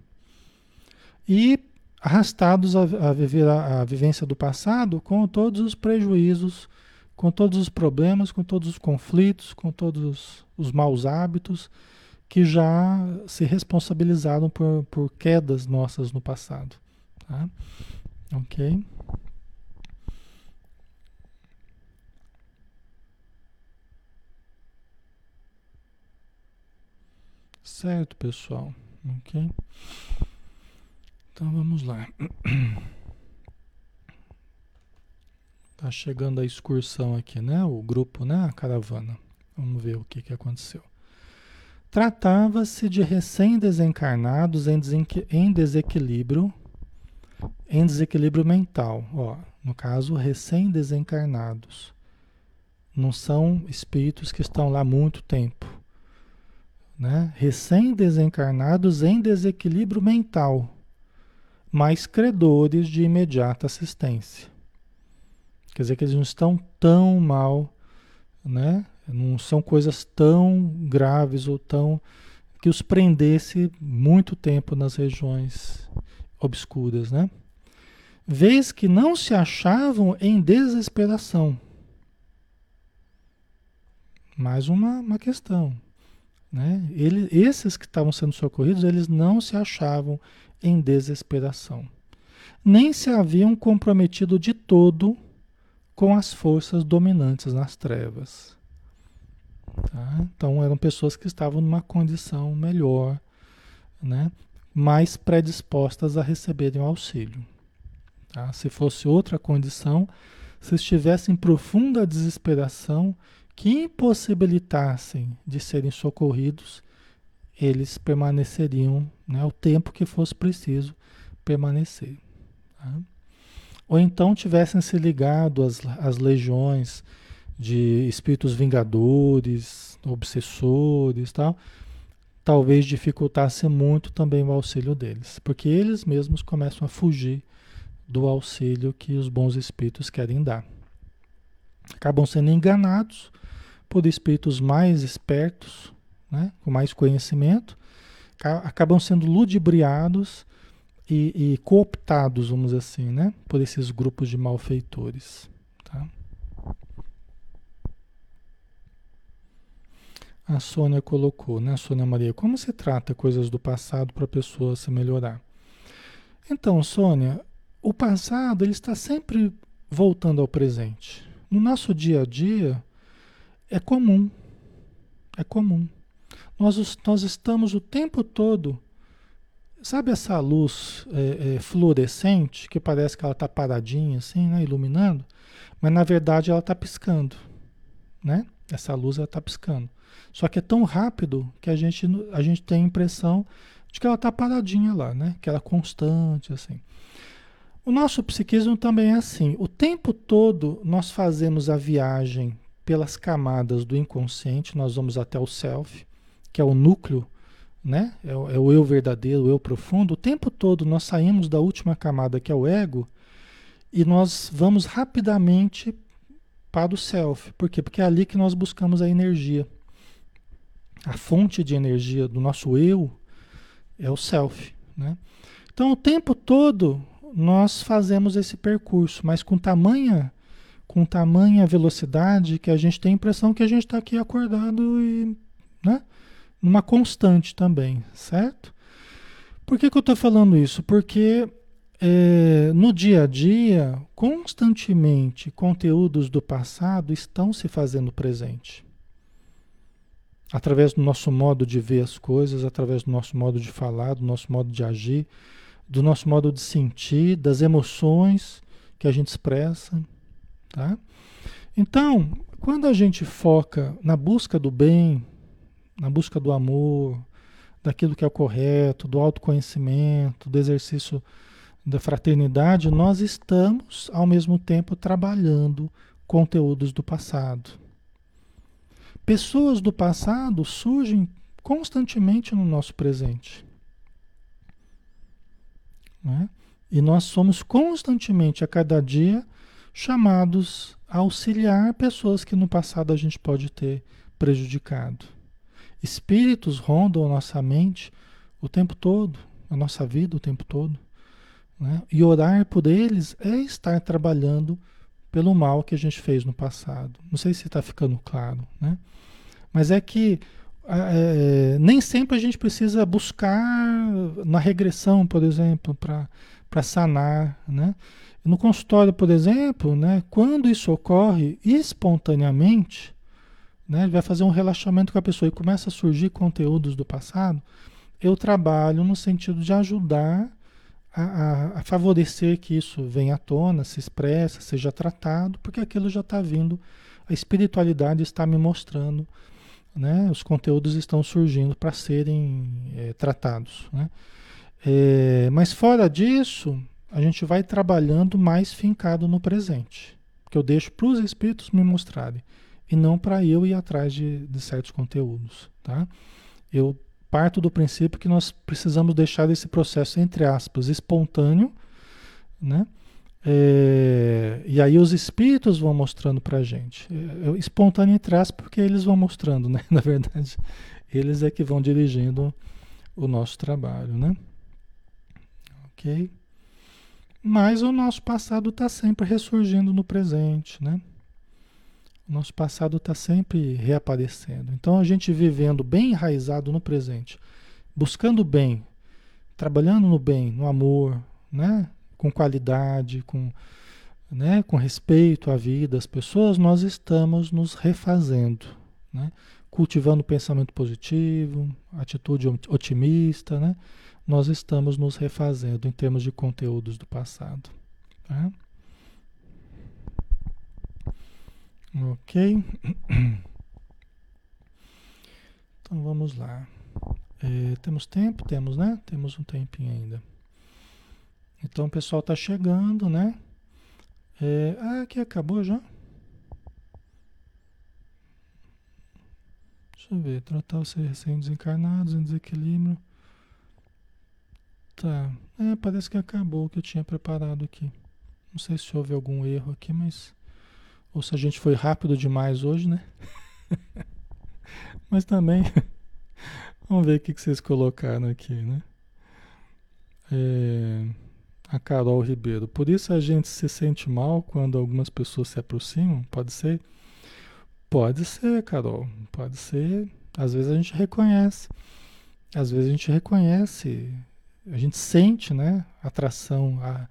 E arrastados a, a viver a, a vivência do passado com todos os prejuízos, com todos os problemas, com todos os conflitos, com todos os, maus hábitos que já se responsabilizaram por, por quedas nossas no passado. Tá? Ok? Certo, pessoal. Ok? Então vamos lá. Tá chegando a excursão aqui, né? O grupo, né? A caravana. Vamos ver o que, que aconteceu. Tratava-se de recém-desencarnados em, em desequilíbrio, em desequilíbrio mental. Ó, no caso, recém-desencarnados. Não são espíritos que estão lá muito tempo né? recém-desencarnados em desequilíbrio mental, mas credores de imediata assistência. Quer dizer que eles não estão tão mal, né? não são coisas tão graves ou tão que os prendesse muito tempo nas regiões obscuras, né? Vez que não se achavam em desesperação. Mais uma, uma questão. Né? Ele, esses que estavam sendo socorridos, eles não se achavam em desesperação, nem se haviam comprometido de todo com as forças dominantes nas trevas. Tá? Então eram pessoas que estavam numa condição melhor, né? mais predispostas a receberem o auxílio. Tá? Se fosse outra condição, se estivessem em profunda desesperação, que impossibilitassem de serem socorridos, eles permaneceriam né, o tempo que fosse preciso permanecer. Tá? Ou então tivessem se ligado às, às legiões de espíritos vingadores, obsessores tal, talvez dificultasse muito também o auxílio deles, porque eles mesmos começam a fugir do auxílio que os bons espíritos querem dar. Acabam sendo enganados por espíritos mais espertos, né, com mais conhecimento, acabam sendo ludibriados e, e, cooptados, vamos dizer assim, né, por esses grupos de malfeitores. Tá? A Sônia colocou, né, Sônia Maria, como se trata coisas do passado para a pessoa se melhorar? Então, Sônia, o passado ele está sempre voltando ao presente. No nosso dia a dia, é comum. É comum. Nós, nós estamos o tempo todo. Sabe essa luz é, é, fluorescente que parece que ela está paradinha assim, né, iluminando? Mas na verdade ela está piscando, né? Essa luz está piscando. Só que é tão rápido que a gente, a gente tem a impressão de que ela está paradinha lá, né? Que ela é constante assim. O nosso psiquismo também é assim. O tempo todo nós fazemos a viagem pelas camadas do inconsciente, nós vamos até o self, que é o núcleo, né? É, é, o eu verdadeiro, o eu profundo. O tempo todo nós saímos da última camada, que é o ego, e nós vamos rapidamente para o self. Por quê? Porque é ali que nós buscamos a energia. A fonte de energia do nosso eu é o self, né? Então, o tempo todo nós fazemos esse percurso, mas com tamanha com tamanha velocidade que a gente tem a impressão que a gente está aqui acordado e, né? Numa constante também, certo? Por que, que eu estou falando isso? Porque é, no dia a dia, constantemente, conteúdos do passado estão se fazendo presente. Através do nosso modo de ver as coisas, através do nosso modo de falar, do nosso modo de agir, do nosso modo de sentir, das emoções que a gente expressa. Tá? Então, quando a gente foca na busca do bem, na busca do amor, daquilo que é o correto, do autoconhecimento, do exercício da fraternidade, nós estamos ao mesmo tempo trabalhando conteúdos do passado. Pessoas do passado surgem constantemente no nosso presente. Né? E nós somos constantemente, a cada dia, chamados a auxiliar pessoas que no passado a gente pode ter prejudicado. Espíritos rondam a nossa mente o tempo todo, a nossa vida o tempo todo. Né? E orar por eles é estar trabalhando pelo mal que a gente fez no passado. Não sei se está ficando claro, né? Mas é que é, nem sempre a gente precisa buscar na regressão, por exemplo, para sanar, né? No consultório, por exemplo, né, quando isso ocorre espontaneamente, né, vai fazer um relaxamento com a pessoa e começa a surgir conteúdos do passado, eu trabalho no sentido de ajudar a, a, a favorecer que isso venha à tona, se expressa, seja tratado, porque aquilo já está vindo, a espiritualidade está me mostrando, né, os conteúdos estão surgindo para serem é, tratados. Né? É, mas fora disso, a gente vai trabalhando mais fincado no presente. Que eu deixo para os espíritos me mostrarem. E não para eu ir atrás de, de certos conteúdos. Tá? Eu parto do princípio que nós precisamos deixar esse processo, entre aspas, espontâneo, né? É, e aí os espíritos vão mostrando para a gente. É, espontâneo entre aspas, porque eles vão mostrando, né? Na verdade, eles é que vão dirigindo o nosso trabalho, né? Ok? Mas o nosso passado está sempre ressurgindo no presente, né? O nosso passado está sempre reaparecendo. Então a gente vivendo bem enraizado no presente, buscando o bem, trabalhando no bem, no amor, né? Com qualidade, com, né? com respeito à vida, às pessoas, nós estamos nos refazendo, né? Cultivando pensamento positivo, atitude otimista, né? Nós estamos nos refazendo em termos de conteúdos do passado. Tá? Ok? Então vamos lá. É, temos tempo? Temos, né? Temos um tempinho ainda. Então o pessoal está chegando, né? É, ah, aqui acabou já? Deixa eu ver. Tratar os recém-desencarnados em desequilíbrio. Tá. É, parece que acabou o que eu tinha preparado aqui. Não sei se houve algum erro aqui, mas. Ou se a gente foi rápido demais hoje, né? mas também. Vamos ver o que vocês colocaram aqui, né? É, a Carol Ribeiro. Por isso a gente se sente mal quando algumas pessoas se aproximam? Pode ser? Pode ser, Carol. Pode ser. Às vezes a gente reconhece. Às vezes a gente reconhece a gente sente né, atração, a,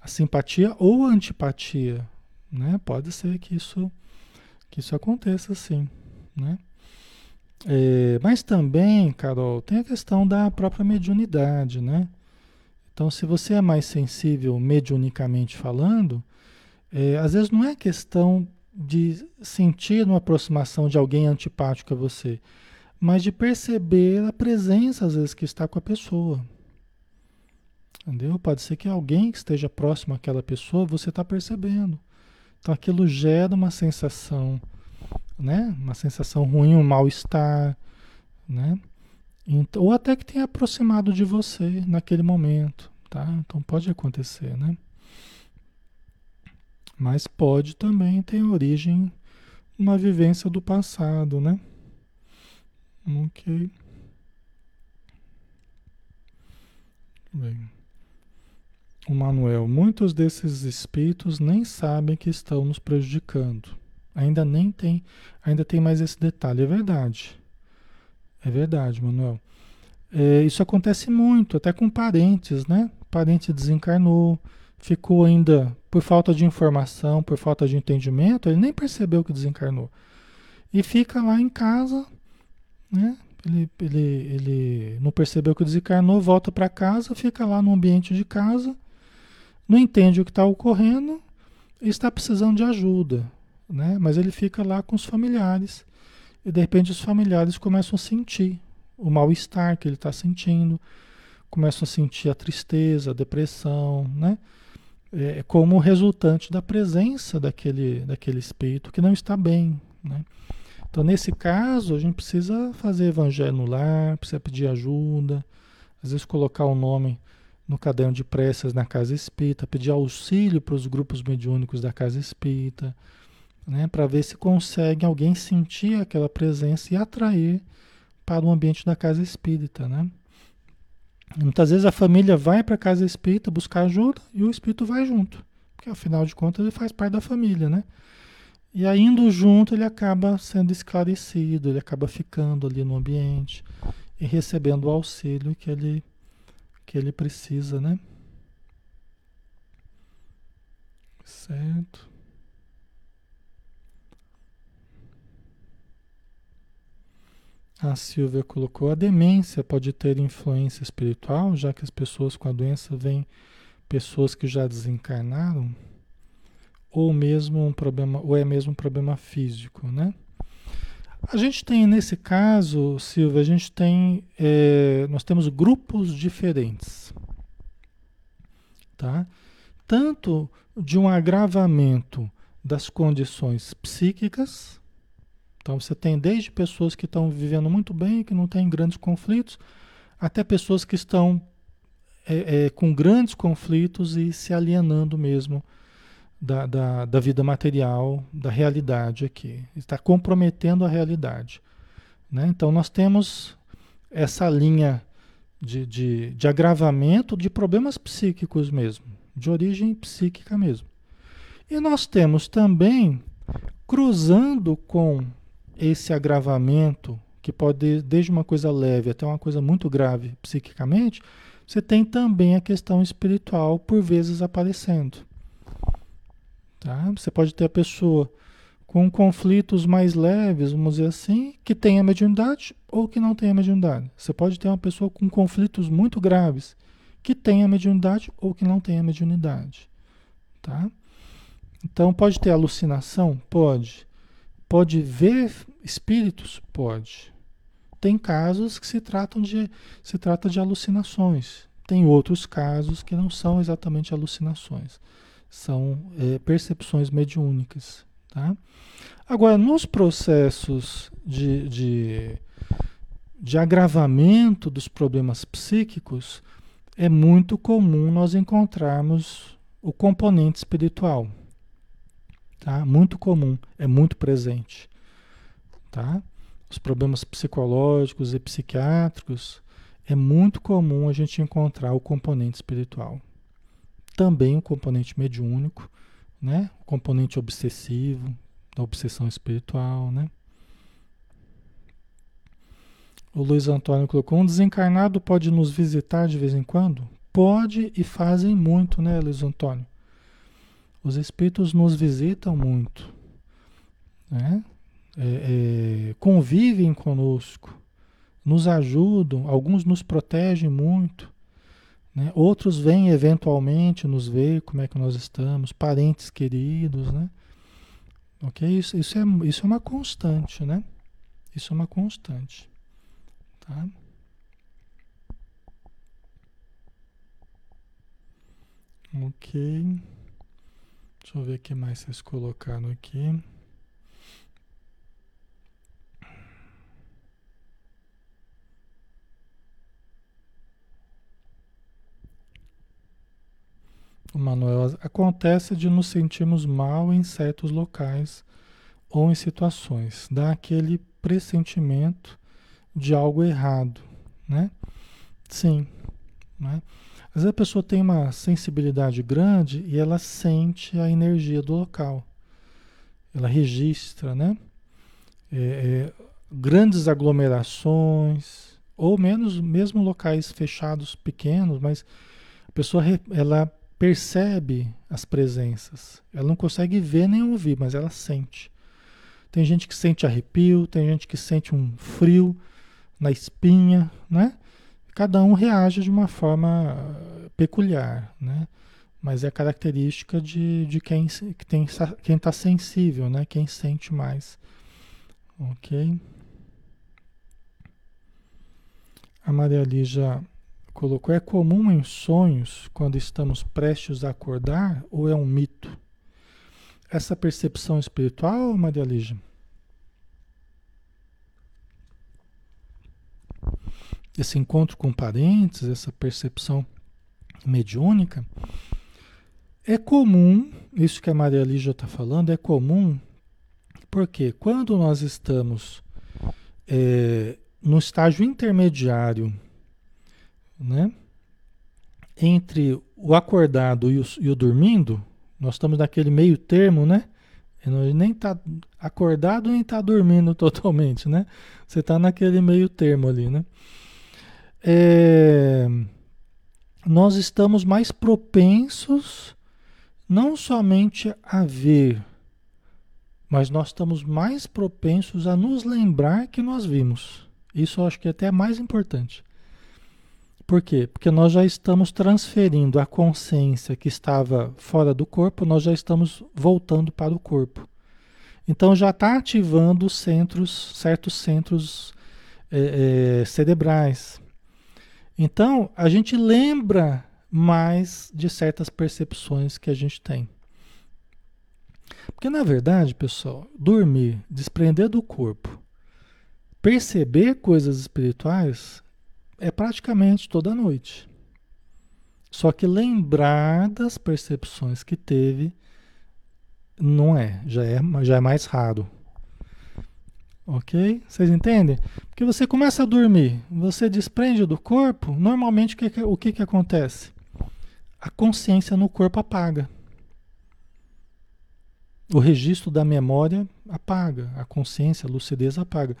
a simpatia ou a antipatia. Né? Pode ser que isso, que isso aconteça sim. Né? É, mas também, Carol, tem a questão da própria mediunidade. Né? Então, se você é mais sensível mediunicamente falando, é, às vezes não é questão de sentir uma aproximação de alguém antipático a você, mas de perceber a presença, às vezes, que está com a pessoa. Entendeu? Pode ser que alguém que esteja próximo àquela pessoa, você está percebendo. Então aquilo gera uma sensação, né? Uma sensação ruim, um mal-estar, né? Então, ou até que tenha aproximado de você naquele momento, tá? Então pode acontecer, né? Mas pode também ter origem uma vivência do passado, né? Ok. Bem. O Manuel, muitos desses espíritos nem sabem que estão nos prejudicando. Ainda nem tem, ainda tem mais esse detalhe. É verdade. É verdade, Manuel. É, isso acontece muito, até com parentes, né? Parente desencarnou, ficou ainda por falta de informação, por falta de entendimento, ele nem percebeu que desencarnou. E fica lá em casa, né? Ele, ele, ele não percebeu que desencarnou, volta para casa, fica lá no ambiente de casa não entende o que está ocorrendo e está precisando de ajuda, né? Mas ele fica lá com os familiares e de repente os familiares começam a sentir o mal-estar que ele está sentindo, começam a sentir a tristeza, a depressão, né? É, como resultante da presença daquele, daquele espírito que não está bem, né? Então, nesse caso, a gente precisa fazer evangelho no lar, precisa pedir ajuda, às vezes colocar o nome no caderno de preces na casa espírita, pedir auxílio para os grupos mediúnicos da casa espírita, né, para ver se consegue alguém sentir aquela presença e atrair para o ambiente da casa espírita, né? Muitas vezes a família vai para a casa espírita buscar ajuda e o espírito vai junto, porque afinal de contas ele faz parte da família, né? E aí, indo junto, ele acaba sendo esclarecido, ele acaba ficando ali no ambiente e recebendo o auxílio que ele, que ele precisa, né? Certo. A Silvia colocou: a demência pode ter influência espiritual, já que as pessoas com a doença vêm pessoas que já desencarnaram? Ou mesmo um problema, ou é mesmo um problema físico, né? A gente tem nesse caso, Silvia, a gente tem, é, nós temos grupos diferentes, tá? Tanto de um agravamento das condições psíquicas, então você tem desde pessoas que estão vivendo muito bem, que não têm grandes conflitos, até pessoas que estão é, é, com grandes conflitos e se alienando mesmo da, da, da, vida material, da realidade aqui. Está comprometendo a realidade. Né? Então nós temos essa linha de, de, de agravamento de problemas psíquicos mesmo, de origem psíquica mesmo. E nós temos também, cruzando com esse agravamento, que pode desde uma coisa leve até uma coisa muito grave psiquicamente, você tem também a questão espiritual por vezes aparecendo. Tá? Você pode ter a pessoa com conflitos mais leves, vamos dizer assim, que tenha mediunidade ou que não tenha mediunidade. Você pode ter uma pessoa com conflitos muito graves, que tenha mediunidade ou que não tenha mediunidade. Tá? Então, pode ter alucinação? Pode. Pode ver espíritos? Pode. Tem casos que se tratam de se trata de alucinações. Tem outros casos que não são exatamente alucinações, são é, percepções mediúnicas, tá? Agora, nos processos de, de, de agravamento dos problemas psíquicos, é muito comum nós encontrarmos o componente espiritual. Tá? Muito comum, é muito presente. Tá? Os problemas psicológicos e psiquiátricos, é muito comum a gente encontrar o componente espiritual. Também o componente mediúnico, né? o componente obsessivo, da obsessão espiritual. Né? O Luiz Antônio colocou: um desencarnado pode nos visitar de vez em quando? Pode e fazem muito, né, Luiz Antônio? Os espíritos nos visitam muito, né? É, é, convivem conosco, nos ajudam, alguns nos protegem muito, né? outros vêm eventualmente nos ver como é que nós estamos, parentes queridos, né? Ok? Isso, isso, é, isso é uma constante, né? Isso é uma constante, tá? Ok. Deixa eu ver o que mais vocês colocaram aqui. O Manuel, acontece de nos sentirmos mal em certos locais ou em situações. Dá aquele pressentimento de algo errado, né? Sim, né? Às vezes a pessoa tem uma sensibilidade grande e ela sente a energia do local. Ela registra, né? É, é, grandes aglomerações, ou menos mesmo locais fechados, pequenos, mas a pessoa ela percebe as presenças. Ela não consegue ver nem ouvir, mas ela sente. Tem gente que sente arrepio, tem gente que sente um frio na espinha, né? Cada um reage de uma forma peculiar, né? Mas é característica de, de quem que tem quem está sensível, né? Quem sente mais, ok? A Maria Lígia colocou: é comum em sonhos quando estamos prestes a acordar ou é um mito? Essa percepção espiritual, Maria Lígia? esse encontro com parentes, essa percepção mediúnica, é comum, isso que a Maria Lígia está falando, é comum, porque quando nós estamos é, no estágio intermediário, né? Entre o acordado e o, e o dormindo, nós estamos naquele meio termo, né? Ele nem está acordado nem está dormindo totalmente, né? Você está naquele meio termo ali, né? É, nós estamos mais propensos não somente a ver, mas nós estamos mais propensos a nos lembrar que nós vimos. Isso eu acho que é até mais importante. Por quê? Porque nós já estamos transferindo a consciência que estava fora do corpo, nós já estamos voltando para o corpo. Então já está ativando centros, certos centros é, é, cerebrais. Então a gente lembra mais de certas percepções que a gente tem. Porque na verdade, pessoal, dormir, desprender do corpo, perceber coisas espirituais é praticamente toda noite. Só que lembrar das percepções que teve não é, já é, já é mais raro. Ok? Vocês entendem? Porque você começa a dormir, você desprende do corpo, normalmente o que, o que, que acontece? A consciência no corpo apaga. O registro da memória apaga, a consciência, a lucidez apaga.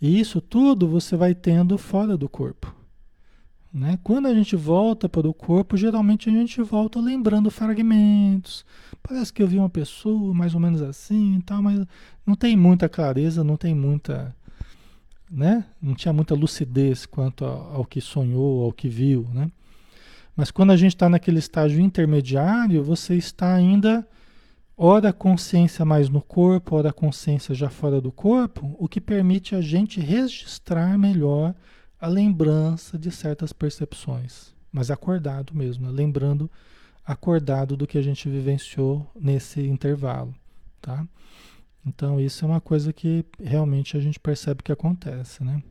E isso tudo você vai tendo fora do corpo. Né? Quando a gente volta para o corpo, geralmente a gente volta lembrando fragmentos. Parece que eu vi uma pessoa mais ou menos assim, tal, mas não tem muita clareza, não tem muita, né? Não tinha muita lucidez quanto ao, ao que sonhou, ao que viu, né? Mas quando a gente está naquele estágio intermediário, você está ainda ora a consciência mais no corpo, ora a consciência já fora do corpo, o que permite a gente registrar melhor a lembrança de certas percepções, mas acordado mesmo, né? lembrando acordado do que a gente vivenciou nesse intervalo, tá? Então isso é uma coisa que realmente a gente percebe que acontece, né?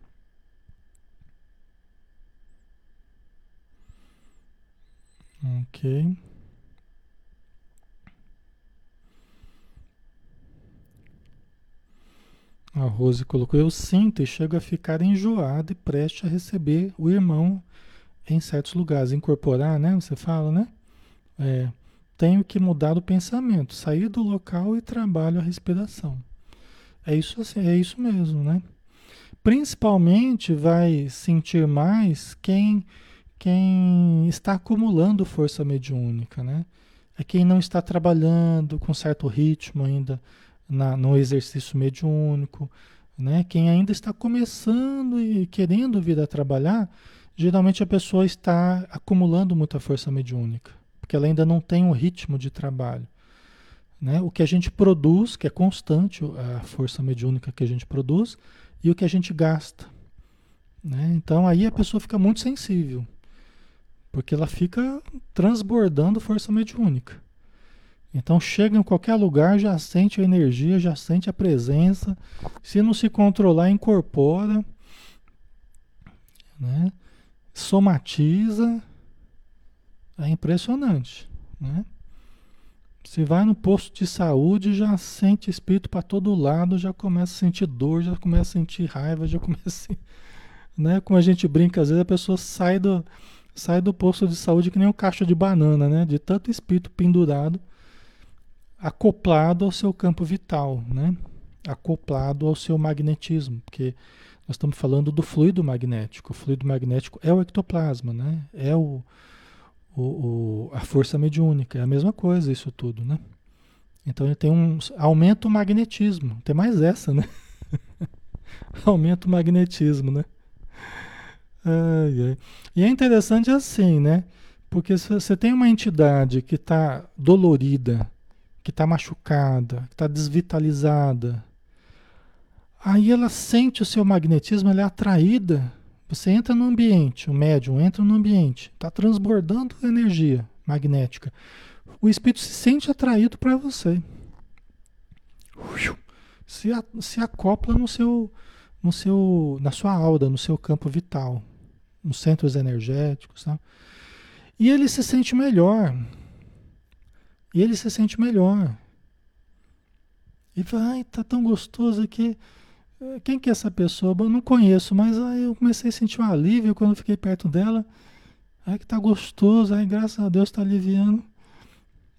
Ok. A Rose colocou: Eu sinto e chego a ficar enjoado e preste a receber o irmão em certos lugares. Incorporar, né? Você fala, né? É, tenho que mudar o pensamento, sair do local e trabalho a respiração. É isso assim, é isso mesmo, né? Principalmente vai sentir mais quem quem está acumulando força mediúnica, né? É quem não está trabalhando com certo ritmo ainda na, no exercício mediúnico, né? Quem ainda está começando e querendo vir a trabalhar, geralmente a pessoa está acumulando muita força mediúnica, porque ela ainda não tem o ritmo de trabalho. Né? O que a gente produz, que é constante a força mediúnica que a gente produz, e o que a gente gasta. Né? Então aí a pessoa fica muito sensível, porque ela fica transbordando força mediúnica. Então chega em qualquer lugar, já sente a energia, já sente a presença. Se não se controlar, incorpora, né? somatiza. É impressionante. Né? Se vai no posto de saúde, já sente espírito para todo lado, já começa a sentir dor, já começa a sentir raiva, já começa. A... Né? Como a gente brinca, às vezes a pessoa sai do, sai do posto de saúde que nem um caixa de banana, né? De tanto espírito pendurado acoplado ao seu campo vital, né? acoplado ao seu magnetismo, porque nós estamos falando do fluido magnético. O fluido magnético é o ectoplasma, né? é o, o, o, a força mediúnica, é a mesma coisa isso tudo. Né? Então ele tem um aumenta o magnetismo, tem mais essa, né? aumenta o magnetismo, né? Ai, ai. E é interessante assim, né? Porque se você tem uma entidade que está dolorida, que está machucada, que está desvitalizada. Aí ela sente o seu magnetismo, ela é atraída. Você entra no ambiente, o médium entra no ambiente, está transbordando energia magnética. O espírito se sente atraído para você. Se, a, se acopla no seu, no seu, na sua aura, no seu campo vital, nos centros energéticos. Tá? E ele se sente melhor. E ele se sente melhor. E fala, ai, tá tão gostoso aqui. Quem que é essa pessoa? Eu não conheço, mas aí eu comecei a sentir um alívio quando fiquei perto dela. Ai que tá gostoso, ai graças a Deus tá aliviando,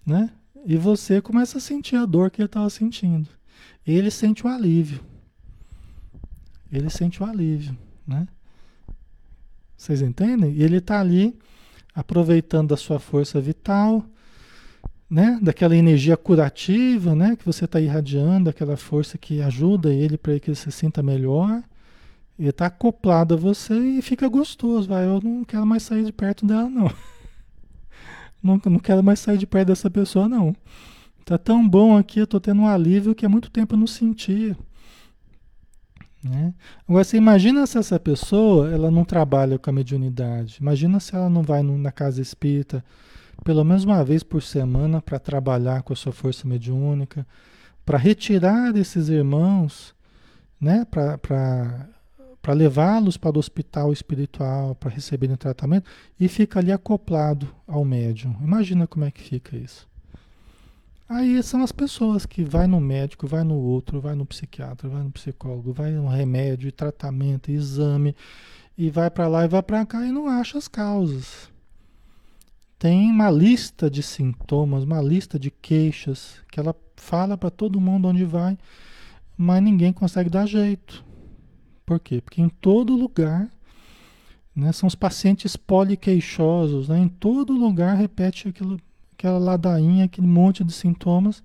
né? E você começa a sentir a dor que ele estava sentindo. Ele sente o alívio. Ele sente o alívio, né? Vocês entendem? E ele está ali aproveitando da sua força vital, né? Daquela energia curativa, né? Que você está irradiando, aquela força que ajuda ele para que ele se sinta melhor. Ele está acoplado a você e fica gostoso. Vai, eu não quero mais sair de perto dela, não. Não, não quero mais sair de perto dessa pessoa, não. Tá tão bom aqui, eu tô tendo um alívio que há muito tempo eu não sentia. Né? Agora, você imagina se essa pessoa ela não trabalha com a mediunidade. Imagina se ela não vai na casa espírita pelo menos uma vez por semana para trabalhar com a sua força mediúnica, para retirar esses irmãos, né? para levá-los para o hospital espiritual, para receberem tratamento, e fica ali acoplado ao médium. Imagina como é que fica isso. Aí são as pessoas que vai no médico, vai no outro, vai no psiquiatra, vai no psicólogo, vai no remédio, tratamento, exame, e vai para lá e vai para cá e não acha as causas. Tem uma lista de sintomas, uma lista de queixas que ela fala para todo mundo onde vai, mas ninguém consegue dar jeito. Por quê? Porque em todo lugar né, são os pacientes poliqueixosos, né, em todo lugar repete aquilo aquela ladainha, aquele monte de sintomas,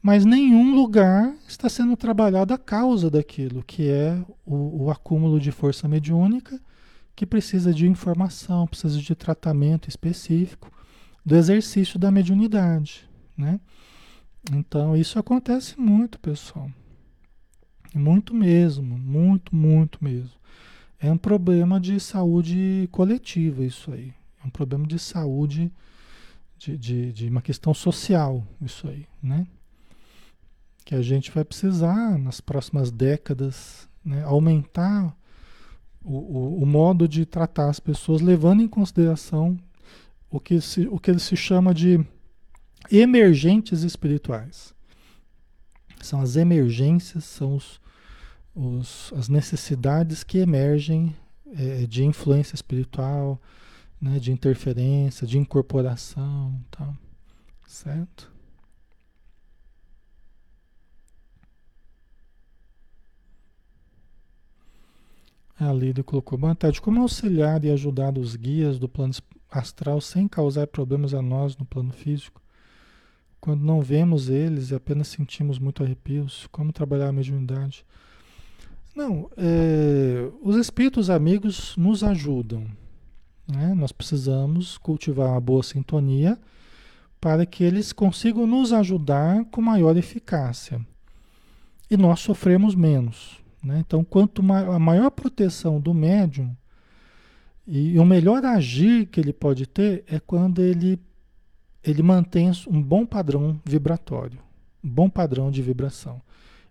mas nenhum lugar está sendo trabalhado a causa daquilo, que é o, o acúmulo de força mediúnica, que precisa de informação, precisa de tratamento específico, do exercício da mediunidade, né? Então, isso acontece muito, pessoal. Muito mesmo, muito, muito mesmo. É um problema de saúde coletiva isso aí. É um problema de saúde de, de, de uma questão social, isso aí, né? Que a gente vai precisar, nas próximas décadas, né, aumentar o, o, o, modo de tratar as pessoas, levando em consideração o que, se, o que se chama de emergentes espirituais. São as emergências, são os, os, as necessidades que emergem é, de influência espiritual, né, de interferência, de incorporação, tá? certo? A Lídia colocou, boa tarde, como auxiliar e ajudar os guias do plano astral sem causar problemas a nós no plano físico? Quando não vemos eles e apenas sentimos muito arrepios, como trabalhar a mediunidade? Não, é, os espíritos amigos nos ajudam, né? Nós precisamos cultivar uma boa sintonia para que eles consigam nos ajudar com maior eficácia. E nós sofremos menos. Né? Então, quanto ma a maior proteção do médium e o melhor agir que ele pode ter é quando ele, ele mantém um bom padrão vibratório, um bom padrão de vibração.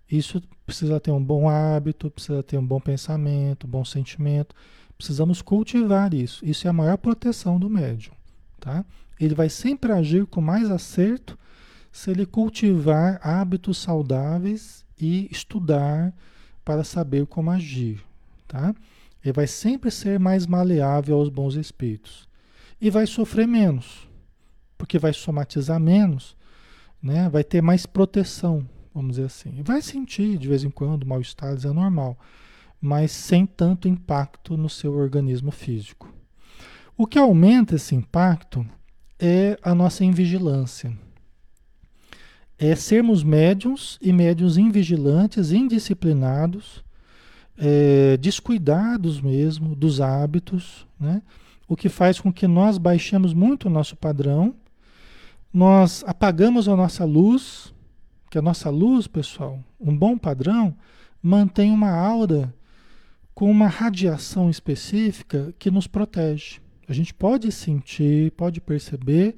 Isso precisa ter um bom hábito, precisa ter um bom pensamento, um bom sentimento Precisamos cultivar isso. Isso é a maior proteção do médium. Tá? Ele vai sempre agir com mais acerto se ele cultivar hábitos saudáveis e estudar para saber como agir. Tá? Ele vai sempre ser mais maleável aos bons espíritos. E vai sofrer menos, porque vai somatizar menos, né? vai ter mais proteção, vamos dizer assim. Vai sentir de vez em quando mal-estar, é normal mas sem tanto impacto no seu organismo físico. O que aumenta esse impacto é a nossa invigilância. É sermos médiums e médiums invigilantes, indisciplinados, é, descuidados mesmo dos hábitos, né? o que faz com que nós baixemos muito o nosso padrão, nós apagamos a nossa luz, que a nossa luz, pessoal, um bom padrão, mantém uma aura com uma radiação específica que nos protege. A gente pode sentir, pode perceber,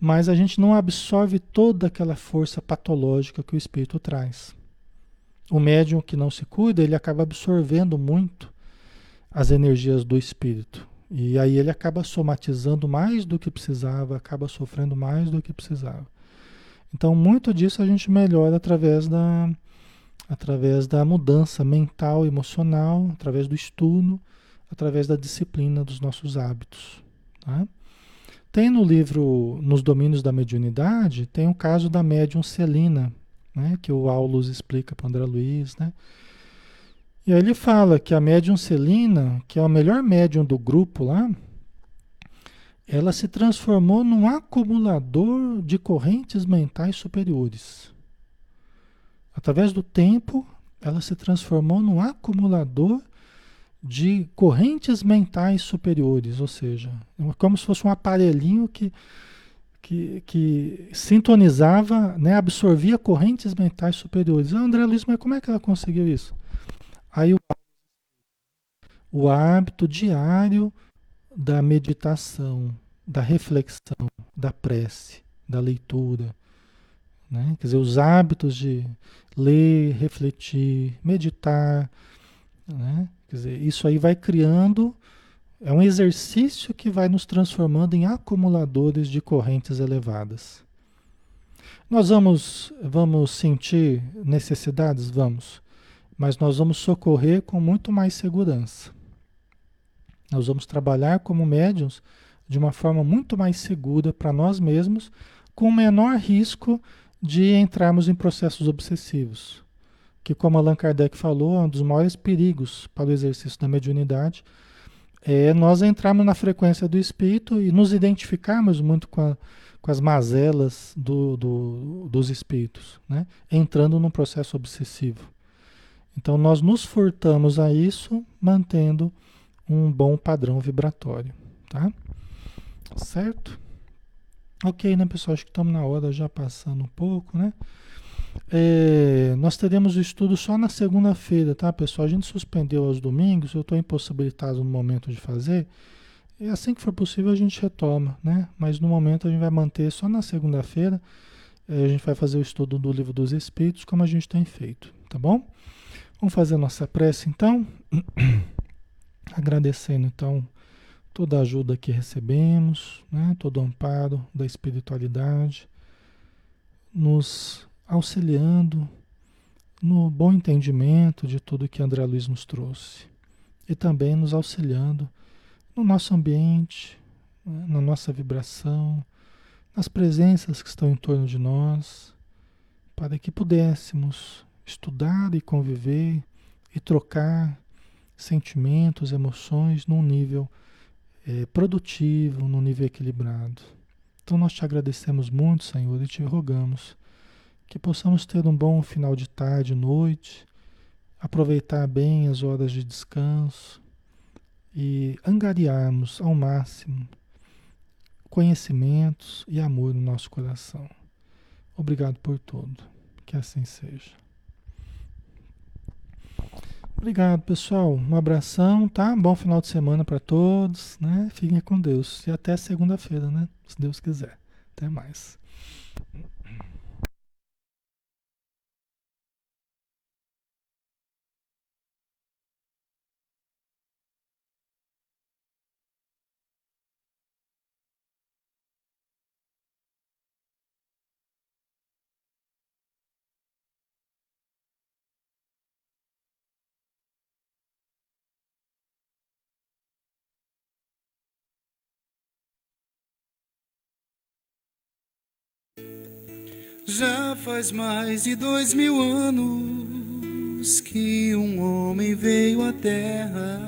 mas a gente não absorve toda aquela força patológica que o espírito traz. O médium que não se cuida, ele acaba absorvendo muito as energias do espírito. E aí ele acaba somatizando mais do que precisava, acaba sofrendo mais do que precisava. Então, muito disso a gente melhora através da, através da mudança mental, emocional, através do estudo, através da disciplina dos nossos hábitos. Tá? Tem no livro Nos Domínios da Mediunidade, tem o caso da médium Celina, né, que o Aulus explica para André Luiz, né? E aí ele fala que a médium Celina, que é a melhor médium do grupo lá, ela se transformou num acumulador de correntes mentais superiores. Através do tempo, ela se transformou num acumulador de correntes mentais superiores, ou seja, é como se fosse um aparelhinho que, que, que sintonizava, né, absorvia correntes mentais superiores. Ah, André Luiz, mas como é que ela conseguiu isso? Aí o, o hábito diário da meditação, da reflexão, da prece, da leitura. Né? Quer dizer, os hábitos de ler, refletir, meditar. Né? Quer dizer, isso aí vai criando, é um exercício que vai nos transformando em acumuladores de correntes elevadas. Nós vamos, vamos sentir necessidades? Vamos. Mas nós vamos socorrer com muito mais segurança. Nós vamos trabalhar como médiums de uma forma muito mais segura para nós mesmos, com menor risco de entrarmos em processos obsessivos. Que, como Allan Kardec falou, é um dos maiores perigos para o exercício da mediunidade é nós entrarmos na frequência do espírito e nos identificarmos muito com, a, com as mazelas do, do, dos espíritos, né? entrando num processo obsessivo. Então, nós nos furtamos a isso mantendo um bom padrão vibratório. Tá? Certo? Ok, né, pessoal? Acho que estamos na hora já passando um pouco, né? É, nós teremos o estudo só na segunda-feira, tá, pessoal? A gente suspendeu aos domingos, eu estou impossibilitado no momento de fazer. E assim que for possível a gente retoma, né? Mas no momento a gente vai manter só na segunda-feira. É, a gente vai fazer o estudo do livro dos Espíritos, como a gente tem feito, tá bom? Vamos fazer a nossa prece então. Agradecendo então toda a ajuda que recebemos, né? todo o amparo da espiritualidade, nos auxiliando no bom entendimento de tudo que André Luiz nos trouxe e também nos auxiliando no nosso ambiente, na nossa vibração, nas presenças que estão em torno de nós, para que pudéssemos estudar e conviver e trocar sentimentos, emoções num nível é, produtivo, num nível equilibrado. Então nós te agradecemos muito, Senhor, e te rogamos que possamos ter um bom final de tarde, noite, aproveitar bem as horas de descanso e angariarmos ao máximo conhecimentos e amor no nosso coração. Obrigado por tudo. Que assim seja. Obrigado, pessoal. Um abração, tá? Bom final de semana para todos, né? Fiquem com Deus. E até segunda-feira, né? Se Deus quiser. Até mais. Já faz mais de dois mil anos que um homem veio à Terra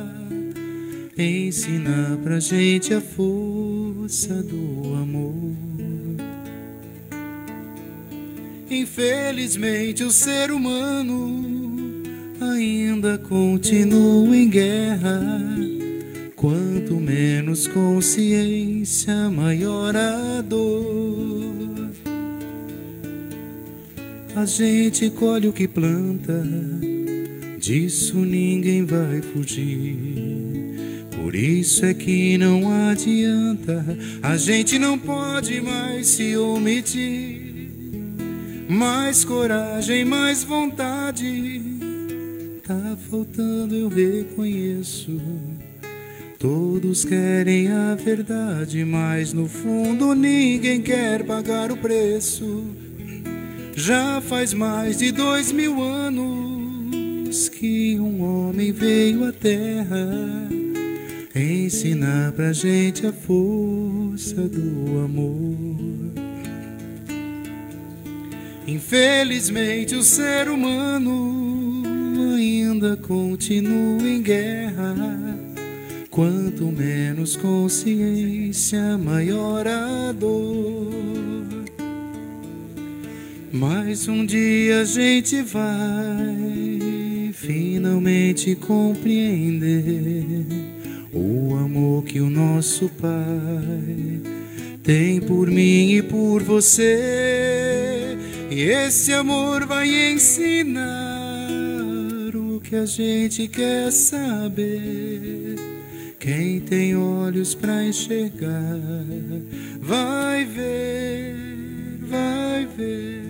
ensinar pra gente a força do amor. Infelizmente, o ser humano ainda continua em guerra. Quanto menos consciência, maior a dor. A gente colhe o que planta, disso ninguém vai fugir. Por isso é que não adianta, a gente não pode mais se omitir. Mais coragem, mais vontade, tá faltando, eu reconheço. Todos querem a verdade, mas no fundo ninguém quer pagar o preço. Já faz mais de dois mil anos que um homem veio à Terra ensinar pra gente a força do amor. Infelizmente, o ser humano ainda continua em guerra. Quanto menos consciência, maior a dor. Mas um dia a gente vai finalmente compreender o amor que o nosso Pai tem por mim e por você. E esse amor vai ensinar o que a gente quer saber. Quem tem olhos para enxergar, vai ver, vai ver.